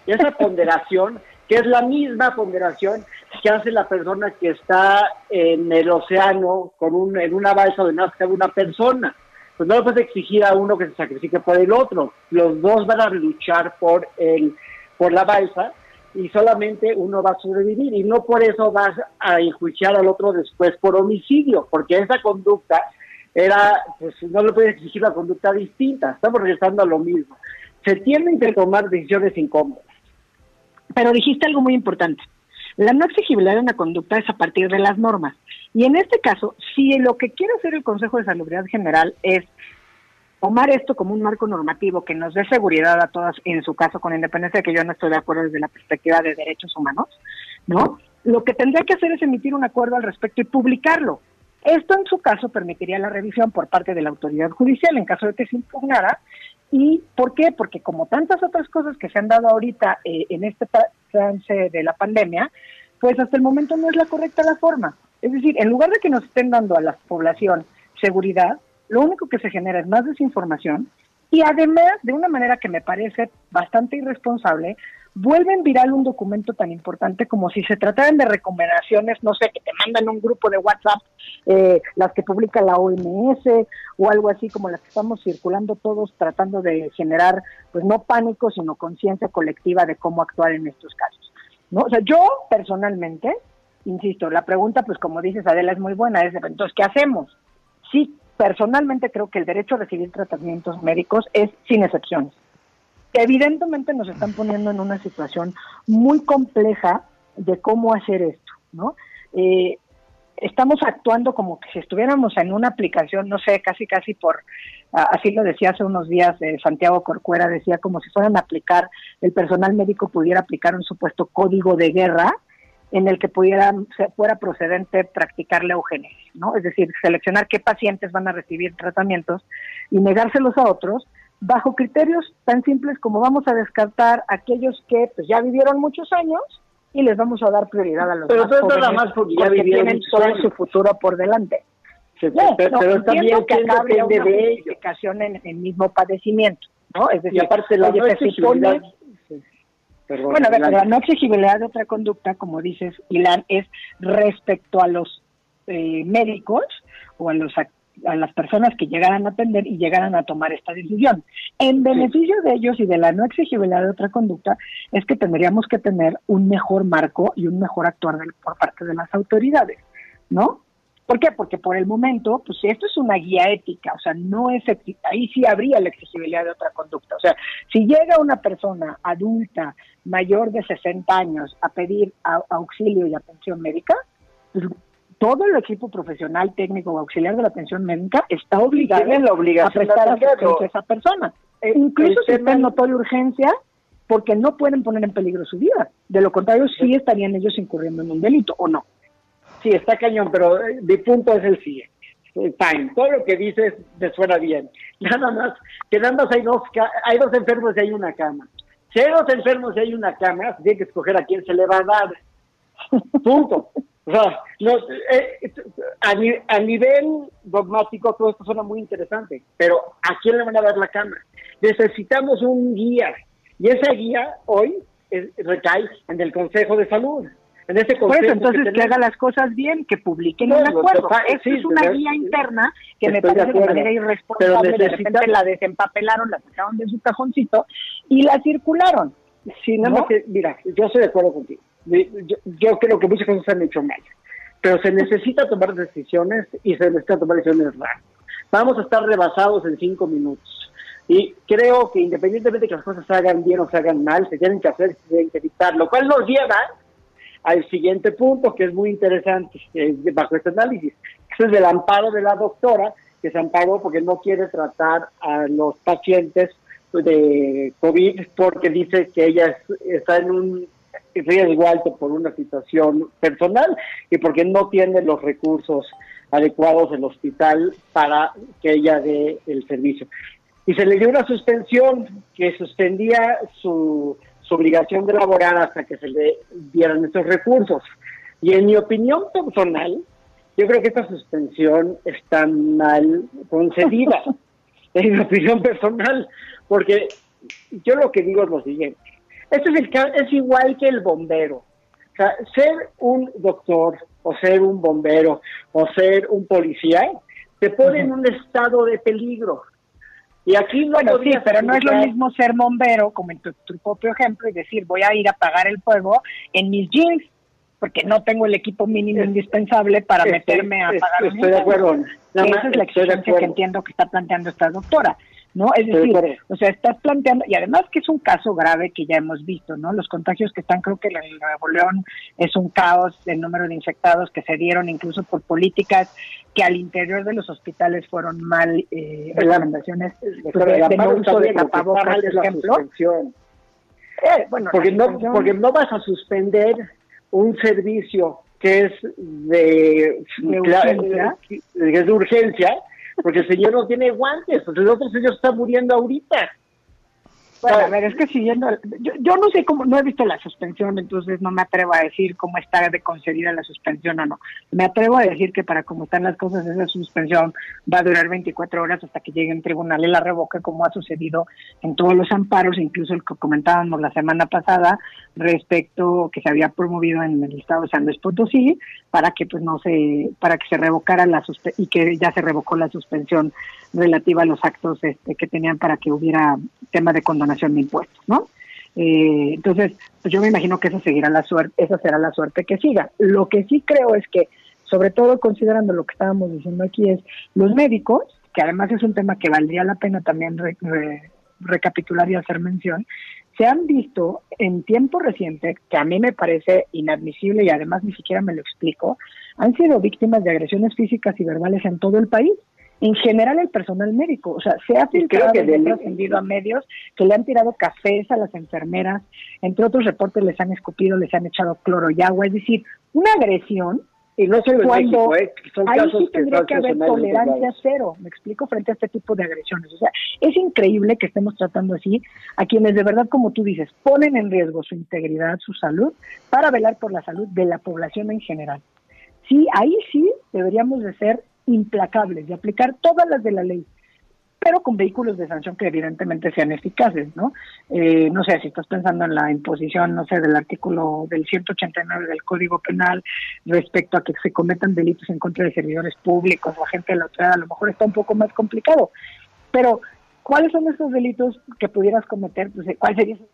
Esa ponderación, que es la misma ponderación que hace la persona que está en el océano con un, en una balsa de nazca una persona pues no le puedes exigir a uno que se sacrifique por el otro. Los dos van a luchar por el, por la balsa y solamente uno va a sobrevivir y no por eso vas a enjuiciar al otro después por homicidio, porque esa conducta era, pues no le puedes exigir una conducta distinta, estamos regresando a lo mismo. Se tienen que tomar decisiones incómodas. Pero dijiste algo muy importante. La no exigibilidad de una conducta es a partir de las normas. Y en este caso, si lo que quiere hacer el Consejo de Salubridad General es tomar esto como un marco normativo que nos dé seguridad a todas, en su caso, con independencia de que yo no estoy de acuerdo desde la perspectiva de derechos humanos, ¿no? Lo que tendría que hacer es emitir un acuerdo al respecto y publicarlo. Esto, en su caso, permitiría la revisión por parte de la autoridad judicial en caso de que se impugnara. ¿Y por qué? Porque como tantas otras cosas que se han dado ahorita eh, en este trance de la pandemia, pues hasta el momento no es la correcta la forma. Es decir, en lugar de que nos estén dando a la población seguridad, lo único que se genera es más desinformación y además, de una manera que me parece bastante irresponsable, vuelven viral un documento tan importante como si se trataran de recomendaciones, no sé, que te mandan un grupo de WhatsApp, eh, las que publica la OMS o algo así como las que estamos circulando todos tratando de generar, pues no pánico, sino conciencia colectiva de cómo actuar en estos casos. ¿no? O sea, yo personalmente insisto, la pregunta, pues como dices Adela, es muy buena, es, entonces, ¿qué hacemos? Sí, personalmente creo que el derecho a recibir tratamientos médicos es sin excepciones. Evidentemente nos están poniendo en una situación muy compleja de cómo hacer esto, ¿no? Eh, estamos actuando como que si estuviéramos en una aplicación, no sé, casi casi por, así lo decía hace unos días eh, Santiago Corcuera, decía como si fueran a aplicar, el personal médico pudiera aplicar un supuesto código de guerra en el que pudiera, fuera procedente practicar la eugenesia, ¿no? Es decir, seleccionar qué pacientes van a recibir tratamientos y negárselos a otros bajo criterios tan simples como vamos a descartar aquellos que pues, ya vivieron muchos años y les vamos a dar prioridad a los pero más jóvenes nada más porque ya tienen todo su futuro por delante. pero, también que acá una de justificación en el mismo padecimiento, ¿no? Es decir, y aparte la oye, se supone bueno, a ver, la no exigibilidad de otra conducta, como dices, Ilan, es respecto a los eh, médicos o a los a las personas que llegaran a atender y llegaran a tomar esta decisión. En beneficio de ellos y de la no exigibilidad de otra conducta es que tendríamos que tener un mejor marco y un mejor actuar del- por parte de las autoridades, ¿no? ¿Por qué? Porque por el momento, pues esto es una guía ética, o sea, no es, ahí sí habría la exigibilidad de otra conducta. O sea, si llega una persona adulta, mayor de 60 años, a pedir a- auxilio y atención médica, pues, todo el equipo profesional, técnico o auxiliar de la atención médica está obligado Tienen la obligación a prestar asistencia a esa persona. Eh, Incluso si está en notoria urgencia, porque no pueden poner en peligro su vida. De lo contrario, sí estarían ellos incurriendo en un delito, ¿o no? Sí, está cañón, pero eh, mi punto es el siguiente. Eh, Fine, todo lo que dices me suena bien. Nada más, que nada más hay dos, hay dos enfermos y hay una cama. Si hay dos enfermos y hay una cama, se tiene que escoger a quién se le va a dar. Punto. O sea, no, eh, a, ni- a nivel dogmático todo esto suena muy interesante, pero ¿a quién le van a dar la cama? Necesitamos un guía y esa guía hoy eh, recae en el Consejo de Salud. En ese Por consejo eso, entonces, que, tenemos. haga las cosas bien, que publiquen No, un acuerdo. Esto sí, es una pero- guía interna que me Estoy de parece de, acuerdo. manera Pero irresponsable. De repente la desempapelaron, la sacaron de su cajoncito y la circularon. Sí, nada ¿No? más que, mira, yo estoy de acuerdo contigo. Yo, yo creo que muchas cosas se han hecho mal, pero se necesita tomar decisiones y se necesita tomar decisiones rápidas. Vamos a estar rebasados en cinco minutos. Y creo que independientemente de que las cosas se hagan bien o se hagan mal, se tienen que hacer, se tienen que evitar, lo cual nos lleva al siguiente punto, que es muy interesante eh, bajo este análisis. Es el amparo de la doctora, que se amparó porque no quiere tratar a los pacientes de COVID porque dice que ella es- está en un riesgo alto por una situación personal y porque no tiene los recursos adecuados el hospital para que ella dé el servicio. Y se le dio una suspensión que suspendía su, su obligación de laborar hasta que se le dieran estos recursos. Y en mi opinión personal, yo creo que esta suspensión está mal concedida, en mi opinión personal, porque yo lo que digo es lo siguiente. Esto es, el, es igual que el bombero. O sea, ser un doctor o ser un bombero o ser un policía te pone en un estado de peligro. Y aquí no Bueno, sí, pero no es lo mismo ser bombero, como en tu, tu propio ejemplo, y decir, voy a ir a apagar el fuego en mis jeans, porque no tengo el equipo mínimo indispensable para Estoy- meterme a estoy- apagar un estoy de acuerdo. Nada Esa más es la estoy exigencia que entiendo que está planteando esta doctora. ¿No? Es decir, o sea, estás planteando, y además que es un caso grave que ya hemos visto, ¿no? Los contagios que están, creo que en Nuevo León es un caos, el número de infectados que se dieron incluso por políticas que al interior de los hospitales fueron mal, eh, recomendaciones pues, Pero de, de no uso de tapabocas, por ejemplo. Eh, bueno, porque no porque no vas a suspender un servicio que es de, De cla- urgencia. que es de urgencia porque el señor no tiene guantes el otro señor está muriendo ahorita Bueno, a ver, es que siguiendo, yo, yo no sé cómo, no he visto la suspensión, entonces no me atrevo a decir cómo está de concedida la suspensión o no. Me atrevo a decir que para cómo están las cosas, esa suspensión va a durar 24 horas hasta que llegue un tribunal y la revoque, como ha sucedido en todos los amparos, incluso el que comentábamos la semana pasada respecto que se había promovido en el estado de San Luis Potosí para que pues no se, para que se revocara la suspe y que ya se revocó la suspensión relativa a los actos este, que tenían para que hubiera tema de condonación de impuestos, ¿no? Eh, entonces, pues yo me imagino que esa seguirá la suerte, esa será la suerte que siga. Lo que sí creo es que, sobre todo considerando lo que estábamos diciendo aquí, es los médicos, que además es un tema que valdría la pena también re- re- recapitular y hacer mención, se han visto en tiempo reciente, que a mí me parece inadmisible y además ni siquiera me lo explico, han sido víctimas de agresiones físicas y verbales en todo el país. En general el personal médico, o sea, se ha filtrado que y del- ha trascendido a medios que le han tirado cafés a las enfermeras, entre otros reportes les han escupido, les han echado cloro y agua, es decir, una agresión y no solo cuando México, ¿eh? Son ahí casos sí que tendría están que haber tolerancia cero, me explico, frente a este tipo de agresiones. O sea, es increíble que estemos tratando así a quienes de verdad, como tú dices, ponen en riesgo su integridad, su salud, para velar por la salud de la población en general. Sí, ahí sí deberíamos de ser implacables y aplicar todas las de la ley. pero con vehículos de sanción que evidentemente sean eficaces, ¿no? Eh, no sé, si estás pensando en la imposición, no sé, del artículo del 189 del Código Penal respecto a que se cometan delitos en contra de servidores públicos o gente de la autoridad, a lo mejor está un poco más complicado. Pero, ¿cuáles son esos delitos que pudieras cometer? Pues, ¿cuál sería ese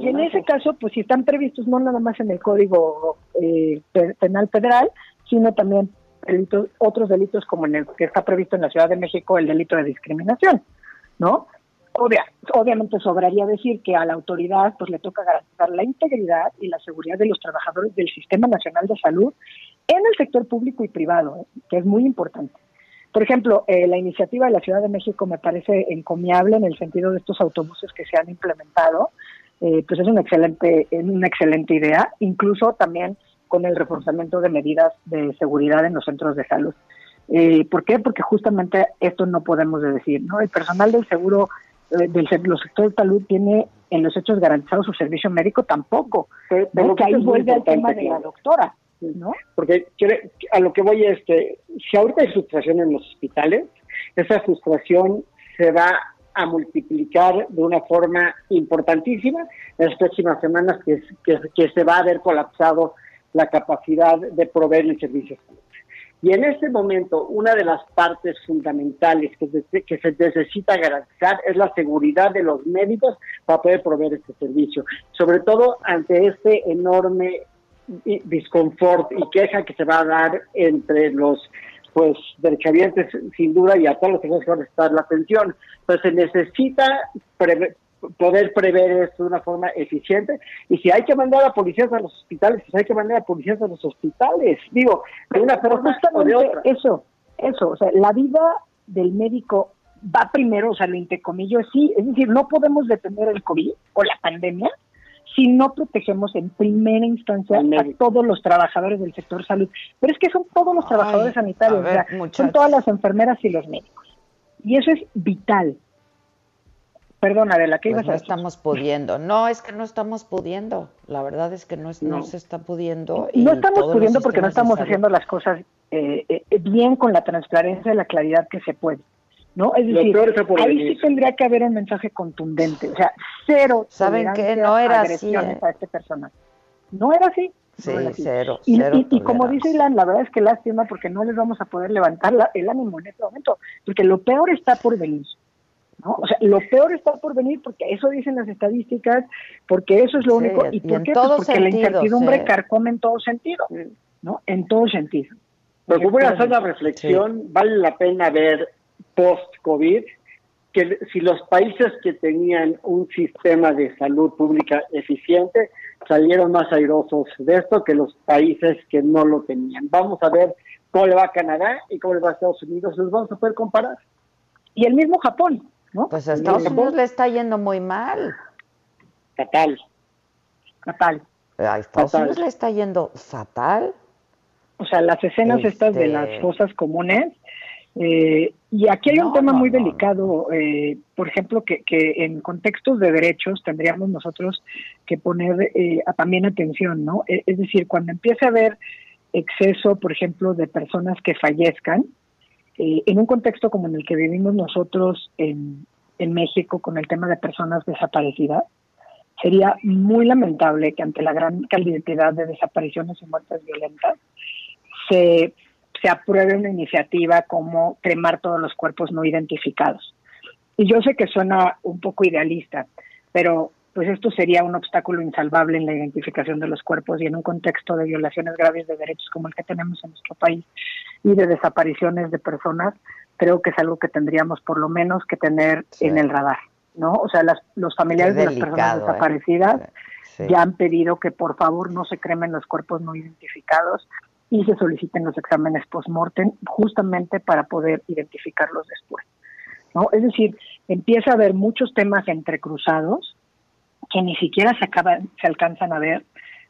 Y en ese caso, pues si están previstos no nada más en el Código eh, Penal Federal, sino también delitos, otros delitos como en el que está previsto en la Ciudad de México el delito de discriminación, ¿no? Obvia, obviamente sobraría decir que a la autoridad pues le toca garantizar la integridad y la seguridad de los trabajadores del Sistema Nacional de Salud en el sector público y privado, ¿eh? que es muy importante. Por ejemplo, eh, la iniciativa de la Ciudad de México me parece encomiable en el sentido de estos autobuses que se han implementado, eh, pues es una excelente, una excelente idea, incluso también con el reforzamiento de medidas de seguridad en los centros de salud. Eh, ¿Por qué? Porque justamente esto no podemos decir, ¿no? El personal del seguro, eh, del los sector de salud tiene en los hechos garantizados su servicio médico tampoco. Pero que ahí vuelve al tema de la doctora, ¿no? Porque a lo que voy es que si ahorita hay frustración en los hospitales, esa frustración se va a multiplicar de una forma importantísima. En las próximas semanas que, que, se va a ver colapsado la capacidad de proveer el servicio Y en este momento, una de las partes fundamentales que, que, se necesita garantizar es la seguridad de los médicos para poder proveer este servicio, sobre todo ante este enorme disconfort y queja que se va a dar entre los pues derechohabientes sin duda y a todos los que van a necesitar la atención. Entonces se necesita poder prever esto de una forma eficiente y si hay que mandar a policías a los hospitales, pues hay que mandar a policías a los hospitales, digo, de una forma o de otra. Eso, eso, o sea, la vida del médico va primero, o sea, lo intercomillo, sí, es decir, no podemos detener el COVID o la pandemia si no protegemos en primera instancia a todos los trabajadores del sector salud. Pero es que son todos los trabajadores sanitarios, son todas las enfermeras y los médicos. Y eso es vital. Perdona, de la que pues ibas no estamos pudiendo. No, es que no estamos pudiendo. La verdad es que no, no. se está pudiendo. Y no estamos pudiendo porque no estamos haciendo las cosas eh, eh, bien con la transparencia y la claridad que se puede. ¿No? Es decir, ahí sí tendría que haber un mensaje contundente, o sea, cero. ¿Saben que No era así. ¿eh? A este personal. No era así. Sí, cero. Y, cero y, como dice Ilan, la verdad es que lástima porque no les vamos a poder levantar el ánimo en este momento, porque lo peor está por venir. ¿no? O sea, lo peor está por venir porque eso dicen las estadísticas, porque eso es lo único. ¿Y, por qué? Pues porque la incertidumbre carcome en todo sentido, ¿no? En todo sentido. Pero voy a hacer una reflexión, vale la pena ver post-COVID, que si los países que tenían un sistema de salud pública eficiente salieron más airosos de esto que los países que no lo tenían. Vamos a ver cómo le va a Canadá y cómo le va a Estados Unidos, los vamos a poder comparar. Y el mismo Japón, ¿no? Pues a Estados Unidos le está yendo muy mal. Fatal. Fatal. A Estados Unidos le está yendo fatal. O sea, las escenas estas de las cosas este comunes eh, y aquí hay un tema muy delicado, eh, por ejemplo, que, que, en contextos de derechos tendríamos nosotros que poner eh, también atención, ¿no? E, es decir, cuando empiece a haber exceso, por ejemplo, de personas que fallezcan, en un contexto como en el que vivimos nosotros en, en México con el tema de personas desaparecidas, sería muy lamentable que ante la gran cantidad de desapariciones y muertes violentas se se apruebe una iniciativa como cremar todos los cuerpos no identificados. Y yo sé que suena un poco idealista, pero pues esto sería un obstáculo insalvable en la identificación de los cuerpos y en un contexto de violaciones graves de derechos como el que tenemos en nuestro país y de desapariciones de personas, creo que es algo que tendríamos por lo menos que tener en el radar, ¿no? O sea, las, los familiares de las personas ¿eh? desaparecidas ya han pedido que por favor no se cremen los cuerpos no identificados y se soliciten los exámenes post-mortem justamente para poder identificarlos después. ¿no? Es decir, empieza a haber muchos temas entrecruzados que ni siquiera se, acaban, se alcanzan a ver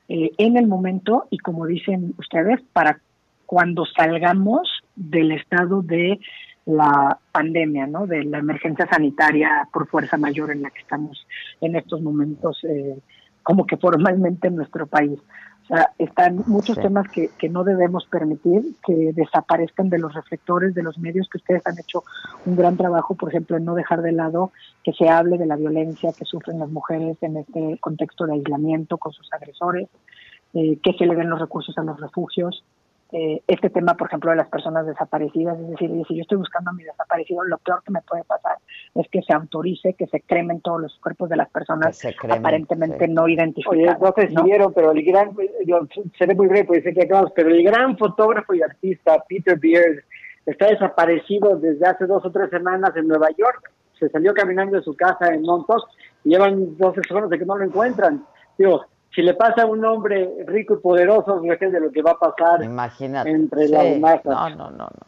eh, en el momento y como dicen ustedes, para cuando salgamos del estado de la pandemia, ¿no? de la emergencia sanitaria por fuerza mayor en la que estamos en estos momentos, eh, como que formalmente en nuestro país. O sea, están muchos Sí. temas que, que no debemos permitir que desaparezcan de los reflectores de los medios que ustedes han hecho un gran trabajo, por ejemplo, en no dejar de lado que se hable de la violencia que sufren las mujeres en este contexto de aislamiento con sus agresores, eh, que se le den los recursos a los refugios. Eh, este tema, por ejemplo, de las personas desaparecidas, es decir, si yo estoy buscando a mi desaparecido, lo peor que me puede pasar es que se autorice que se cremen todos los cuerpos de las personas cremen, aparentemente sí. no Oye, identificadas. no sé si ¿no? vieron, pero el gran, yo seré muy breve, porque sé que acabamos, pero el gran fotógrafo y artista Peter Beard está desaparecido desde hace dos o tres semanas en Nueva York. Se salió caminando de su casa en Montauk y llevan 12 semanas de que no lo encuentran. Digo, si le pasa a un hombre rico y poderoso, fíjate de lo que va a pasar Imagínate. entre Sí. las masas. No, no, no, no.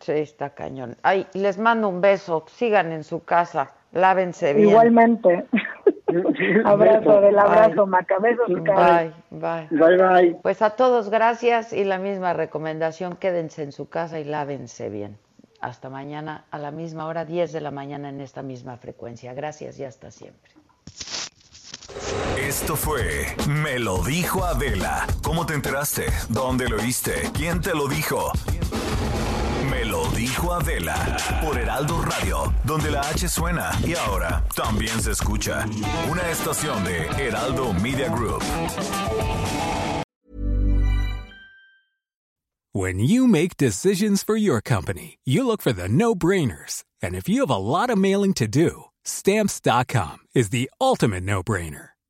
Sí, está cañón. Ay, les mando un beso. Sigan en su casa. Lávense bien. Igualmente. abrazo del abrazo, Bye. Maca. Besos, Karen. Bye, bye. Bye, bye. Pues a todos gracias y la misma recomendación, quédense en su casa y lávense bien. Hasta mañana a la misma hora, 10 de la mañana en esta misma frecuencia. Gracias y hasta siempre. Esto fue Me lo dijo Adela. ¿Cómo te enteraste? ¿Dónde lo oíste? ¿Quién te lo dijo? Me lo dijo Adela por Heraldo Radio, donde la H suena y ahora también se escucha. Una estación de Heraldo Media Group. When you make decisions for your company, you look for the no brainers. And if you have a lot of mailing to do, stamps.com is the ultimate no brainer.